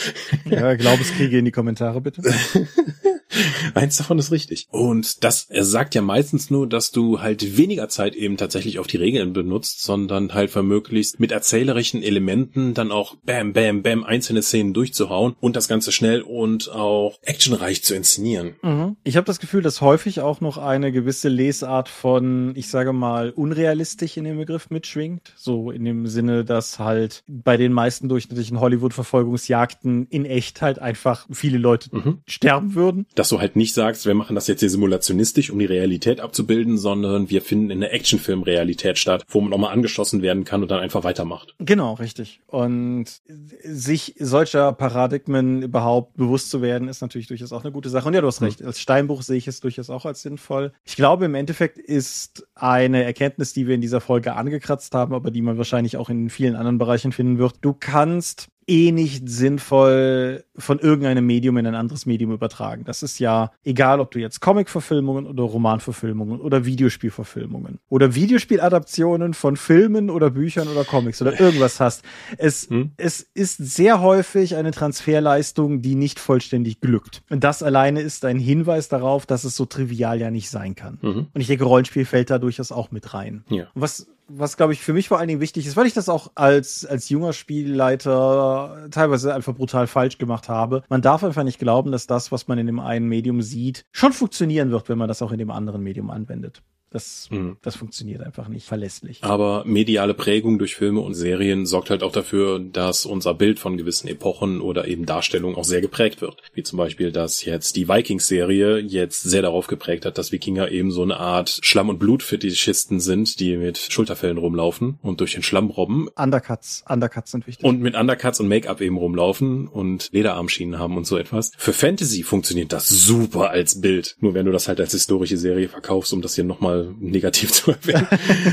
Ja, Glaubenskriege in die Kommentare bitte. Eins davon ist richtig. Und das, er sagt ja meistens nur, dass du halt weniger Zeit eben tatsächlich auf die Regeln benutzt, sondern halt vermöglichst mit erzählerischen Elementen dann auch bam, bam, bam einzelne Szenen durchzuhauen und das Ganze schnell und auch actionreich zu inszenieren. Mhm. Ich habe das Gefühl, dass häufig auch noch eine gewisse Lesart von, ich sage mal, unrealistisch in dem Begriff mitschwingt. So in dem Sinne, dass halt bei den meisten durchschnittlichen Hollywood-Verfolgungsjagden in echt halt einfach viele Leute mhm. sterben würden dass du halt nicht sagst, wir machen das jetzt hier simulationistisch, um die Realität abzubilden, sondern wir finden in der Actionfilm-Realität statt, wo man nochmal angeschossen werden kann und dann einfach weitermacht. Genau, richtig. Und sich solcher Paradigmen überhaupt bewusst zu werden, ist natürlich durchaus auch eine gute Sache. Und ja, du hast hm. recht. Als Steinbuch sehe ich es durchaus auch als sinnvoll. Ich glaube, im Endeffekt ist eine Erkenntnis, die wir in dieser Folge angekratzt haben, aber die man wahrscheinlich auch in vielen anderen Bereichen finden wird. Du kannst eh nicht sinnvoll von irgendeinem Medium in ein anderes Medium übertragen. Das ist ja egal, ob du jetzt Comic-Verfilmungen oder Romanverfilmungen oder Videospielverfilmungen oder Videospieladaptionen von Filmen oder Büchern oder Comics oder irgendwas hast. Es, hm? es ist sehr häufig eine Transferleistung, die nicht vollständig glückt. Und das alleine ist ein Hinweis darauf, dass es so trivial ja nicht sein kann. Mhm. Und ich denke, Rollenspiel fällt da durchaus auch mit rein. Ja. Was was glaube ich für mich vor allen Dingen wichtig ist, weil ich das auch als als junger Spielleiter teilweise einfach brutal falsch gemacht habe. Man darf einfach nicht glauben, dass das, was man in dem einen Medium sieht, schon funktionieren wird, wenn man das auch in dem anderen Medium anwendet. Das, mhm. das funktioniert einfach nicht verlässlich. Aber mediale Prägung durch Filme und Serien sorgt halt auch dafür, dass unser Bild von gewissen Epochen oder eben Darstellungen auch sehr geprägt wird. Wie zum Beispiel, dass jetzt die Vikings-Serie jetzt sehr darauf geprägt hat, dass Wikinger eben so eine Art Schlamm- und Blutfetischisten sind, die mit Schulterfällen rumlaufen und durch den Schlamm robben. Undercuts, Undercuts sind wichtig. Und mit Undercuts und Make-up eben rumlaufen und Lederarmschienen haben und so etwas. Für Fantasy funktioniert das super als Bild. Nur wenn du das halt als historische Serie verkaufst, um das hier nochmal negativ zu erwähnen,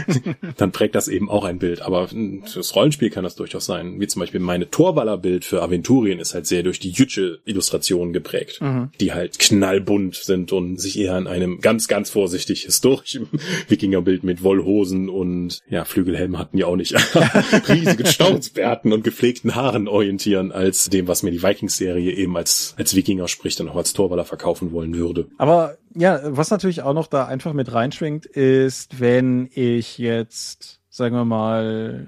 dann prägt das eben auch ein Bild. Aber fürs Rollenspiel kann das durchaus sein. Wie zum Beispiel meine Torballer-Bild für Aventurien ist halt sehr durch die Jütsche-Illustrationen geprägt, mhm. die halt knallbunt sind und sich eher an einem ganz, ganz vorsichtig historischen Wikingerbild mit Wollhosen und ja, Flügelhelme hatten ja auch nicht, riesigen Staunsbärten und gepflegten Haaren orientieren, als dem, was mir die Vikings-Serie eben als, als Wikinger spricht und auch als Torballer verkaufen wollen würde. Aber ja, was natürlich auch noch da einfach mit reinschwingt, ist, wenn ich jetzt, sagen wir mal,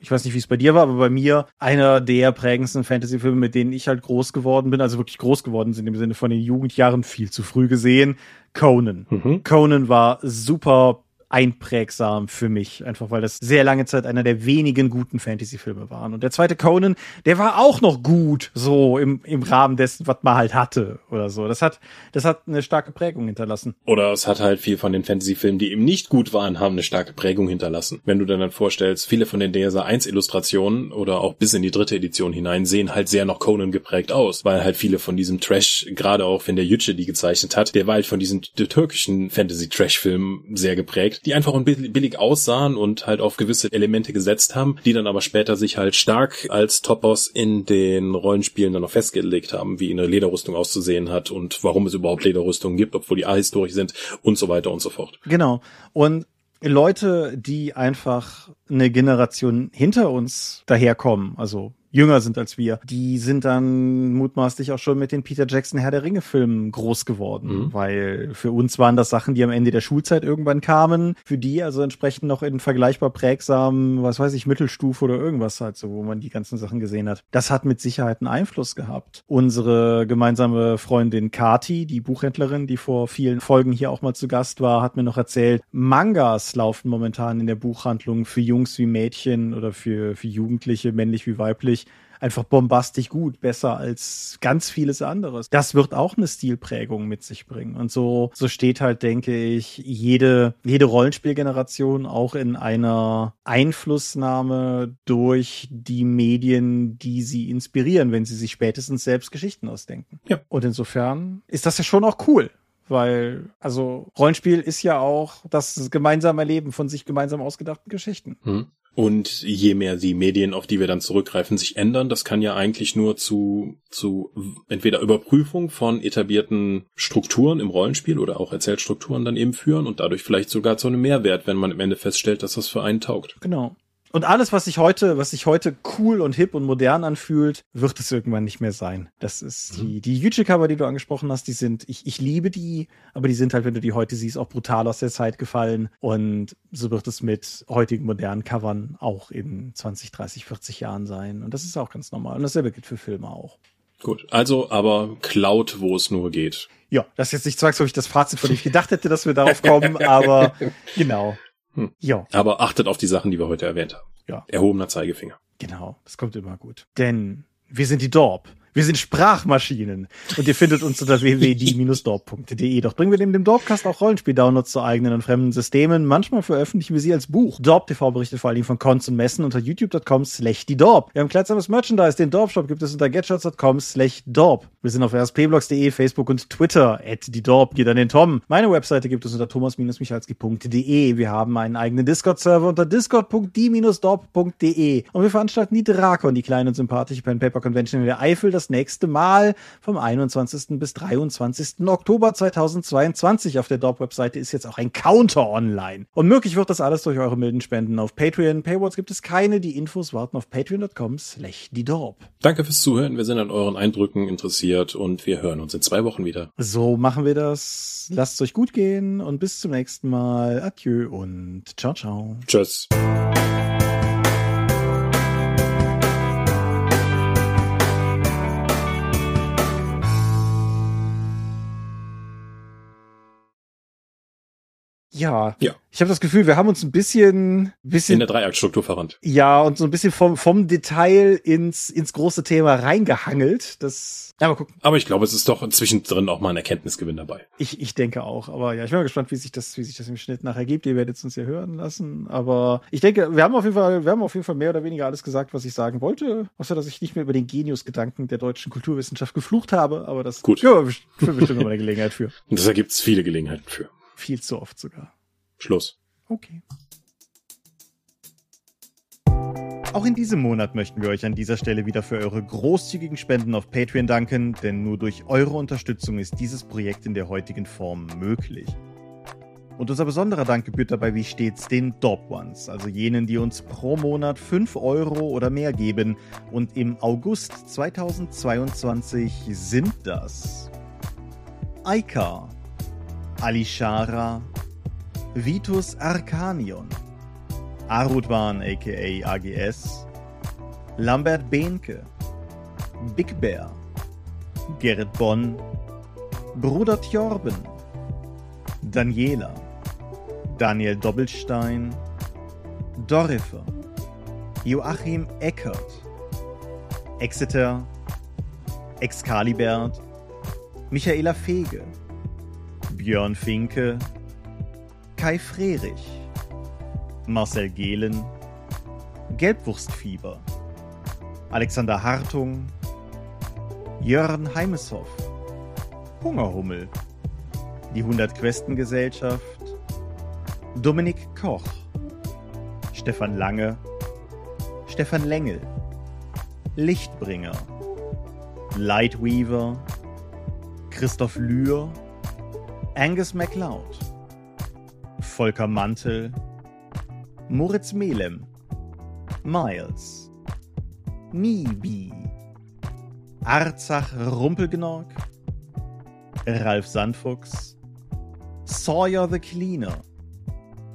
ich weiß nicht, wie es bei dir war, aber bei mir einer der prägendsten Fantasy-Filme, mit denen ich halt groß geworden bin, also wirklich groß geworden sind im Sinne von den Jugendjahren viel zu früh gesehen, Conan. Mhm. Conan war super einprägsam für mich, einfach weil das sehr lange Zeit einer der wenigen guten Fantasy-Filme waren. Und der zweite Conan, der war auch noch gut, so im, im Rahmen dessen, was man halt hatte oder so. Das hat, das hat eine starke Prägung hinterlassen. Oder es hat halt viel von den Fantasy-Filmen, die eben nicht gut waren, haben eine starke Prägung hinterlassen. Wenn du dann, dann vorstellst, viele von den DSA 1 Illustrationen oder auch bis in die dritte Edition hinein sehen halt sehr noch Conan geprägt aus, weil halt viele von diesem Trash, gerade auch wenn der Yüce die gezeichnet hat, der war halt von diesen türkischen Fantasy-Trash-Filmen sehr geprägt, die einfach billig aussahen und halt auf gewisse Elemente gesetzt haben, die dann aber später sich halt stark als Topos in den Rollenspielen dann noch festgelegt haben, wie eine Lederrüstung auszusehen hat und warum es überhaupt Lederrüstungen gibt, obwohl die ahistorisch sind und so weiter und so fort. Genau. Und Leute, die einfach eine Generation hinter uns daherkommen, also jünger sind als wir, die sind dann mutmaßlich auch schon mit den Peter Jackson Herr der Ringe Filmen groß geworden, mhm. weil für uns waren das Sachen, die am Ende der Schulzeit irgendwann kamen, für die also entsprechend noch in vergleichbar prägsamen, was weiß ich, Mittelstufe oder irgendwas halt so, wo man die ganzen Sachen gesehen hat. Das hat mit Sicherheit einen Einfluss gehabt. Unsere gemeinsame Freundin Kati, die Buchhändlerin, die vor vielen Folgen hier auch mal zu Gast war, hat mir noch erzählt, Mangas laufen momentan in der Buchhandlung für Jungs wie Mädchen oder für, für Jugendliche, männlich wie weiblich einfach bombastisch gut, besser als ganz vieles anderes. Das wird auch eine Stilprägung mit sich bringen. Und so, so steht halt, denke ich, jede, jede Rollenspielgeneration auch in einer Einflussnahme durch die Medien, die sie inspirieren, wenn sie sich spätestens selbst Geschichten ausdenken. Ja. Und insofern ist das ja schon auch cool weil also Rollenspiel ist ja auch das gemeinsame Erleben von sich gemeinsam ausgedachten Geschichten. Hm. Und je mehr die Medien, auf die wir dann zurückgreifen, sich ändern, das kann ja eigentlich nur zu, zu entweder Überprüfung von etablierten Strukturen im Rollenspiel oder auch Erzählstrukturen dann eben führen und dadurch vielleicht sogar zu einem Mehrwert, wenn man am Ende feststellt, dass das für einen taugt. Genau. Und alles, was sich heute, was sich heute cool und hip und modern anfühlt, wird es irgendwann nicht mehr sein. Das ist mhm. die, die YouTube-Cover, die du angesprochen hast, die sind, ich, ich liebe die, aber die sind halt, wenn du die heute siehst, auch brutal aus der Zeit gefallen. Und so wird es mit heutigen modernen Covern auch in 20, 30, 40 Jahren sein. Und das ist auch ganz normal. Und dasselbe gilt für Filme auch. Gut, also aber Cloud, wo es nur geht. Ja, das ist jetzt nicht zwangsläufig das Fazit, von dem ich gedacht hätte, dass wir darauf kommen, aber genau. Hm. Ja. Aber achtet auf die Sachen, die wir heute erwähnt haben. Ja. Erhobener Zeigefinger. Genau, das kommt immer gut. Denn wir sind die Dorp. Wir sind Sprachmaschinen. Und ihr findet uns unter www.die-dorp.de. Doch bringen wir neben dem Dorpcast auch Rollenspiel-Downloads zu eigenen und fremden Systemen. Manchmal veröffentlichen wir sie als Buch. Dorp TV berichtet vor allem von Cons und Messen unter youtube.com slash die Dorp. Wir haben kleidsames Merchandise. Den Dorp-Shop gibt es unter getshots.com slash Dorp. Wir sind auf rspblogs.de, Facebook und Twitter. At die Dorp geht an den Tom. Meine Webseite gibt es unter thomas-michalski.de. Wir haben einen eigenen Discord-Server unter discord.die-dorp.de. Und wir veranstalten die Drakon, die kleine und sympathische Pen-Paper-Convention in der Eifel. Das nächste Mal vom 21. bis 23. Oktober 2022. Auf der Dorp-Webseite ist jetzt auch ein Counter online. Und möglich wird das alles durch eure milden Spenden auf Patreon. Paywalls gibt es keine. Die Infos warten auf patreon.com slash die Dorp. Danke fürs Zuhören. Wir sind an euren Eindrücken interessiert und wir hören uns in zwei Wochen wieder. So machen wir das. Lasst es euch gut gehen und bis zum nächsten Mal. Adieu und ciao, ciao. Tschüss. Ja. Ja. Ich habe das Gefühl, wir haben uns ein bisschen, bisschen in der Dreiaktstruktur verrannt. Ja, und so ein bisschen vom vom Detail ins ins große Thema reingehangelt. Das ja, mal gucken. Aber ich glaube, es ist doch zwischendrin auch mal ein Erkenntnisgewinn dabei. Ich ich denke auch, aber ja, ich bin mal gespannt, wie sich das wie sich das im Schnitt nachher gibt. Ihr werdet es uns ja hören lassen, aber ich denke, wir haben auf jeden Fall wir haben auf jeden Fall mehr oder weniger alles gesagt, was ich sagen wollte, außer dass ich nicht mehr über den Genius-Gedanken der deutschen Kulturwissenschaft geflucht habe, aber das Gut. Ja, für bestimmt noch eine Gelegenheit für. Und da gibt's viele Gelegenheiten für. Viel zu oft sogar. Schluss. Okay. Auch in diesem Monat möchten wir euch an dieser Stelle wieder für eure großzügigen Spenden auf Patreon danken, denn nur durch eure Unterstützung ist dieses Projekt in der heutigen Form möglich. Und unser besonderer Dank gebührt dabei wie stets den Dorp Ones, also jenen, die uns pro Monat 5 Euro oder mehr geben. Und im August 2022 sind das Aika, Alishara, Vitus Arcanion, Arudwan aka AGS, Lambert Behnke, Big Bear, Gerrit Bonn, Bruder Tjorben, Daniela, Daniel Doppelstein, Dorifer, Joachim Eckert, Exeter, Excalibert, Michaela Fege, Björn Finke, Kai Frerich, Marcel Gehlen, Gelbwurstfieber, Alexander Hartung, Jörn Heimeshoff, Hungerhummel, die 100 Questen Gesellschaft, Dominik Koch, Stefan Lange, Stefan Lengel, Lichtbringer, Lightweaver, Christoph Lühr, Angus MacLeod, Volker Mantel, Moritz Melem, Miles, Nibi, Arzach Rumpelgnorg, Ralf Sandfuchs, Sawyer the Cleaner,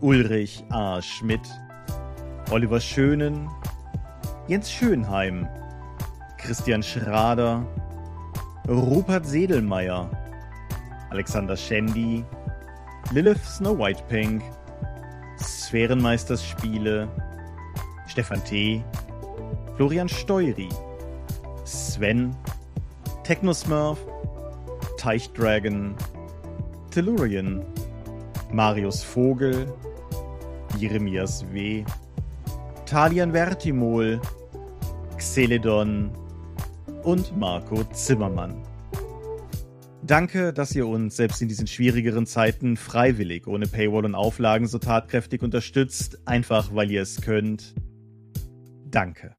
Ulrich A. Schmidt, Oliver Schönen, Jens Schönheim, Christian Schrader, Rupert Sedelmeier, Alexander Schendi, Lilith Snow White Pink, Sphärenmeisters Spiele, Stefan T., Florian Steury, Sven, Technosmurf, Teichdragon, Tellurian, Marius Vogel, Jeremias W., Talian Vertimol, Xeledon und Marco Zimmermann. Danke, dass ihr uns selbst in diesen schwierigeren Zeiten freiwillig, ohne Paywall und Auflagen so tatkräftig unterstützt, einfach weil ihr es könnt. Danke.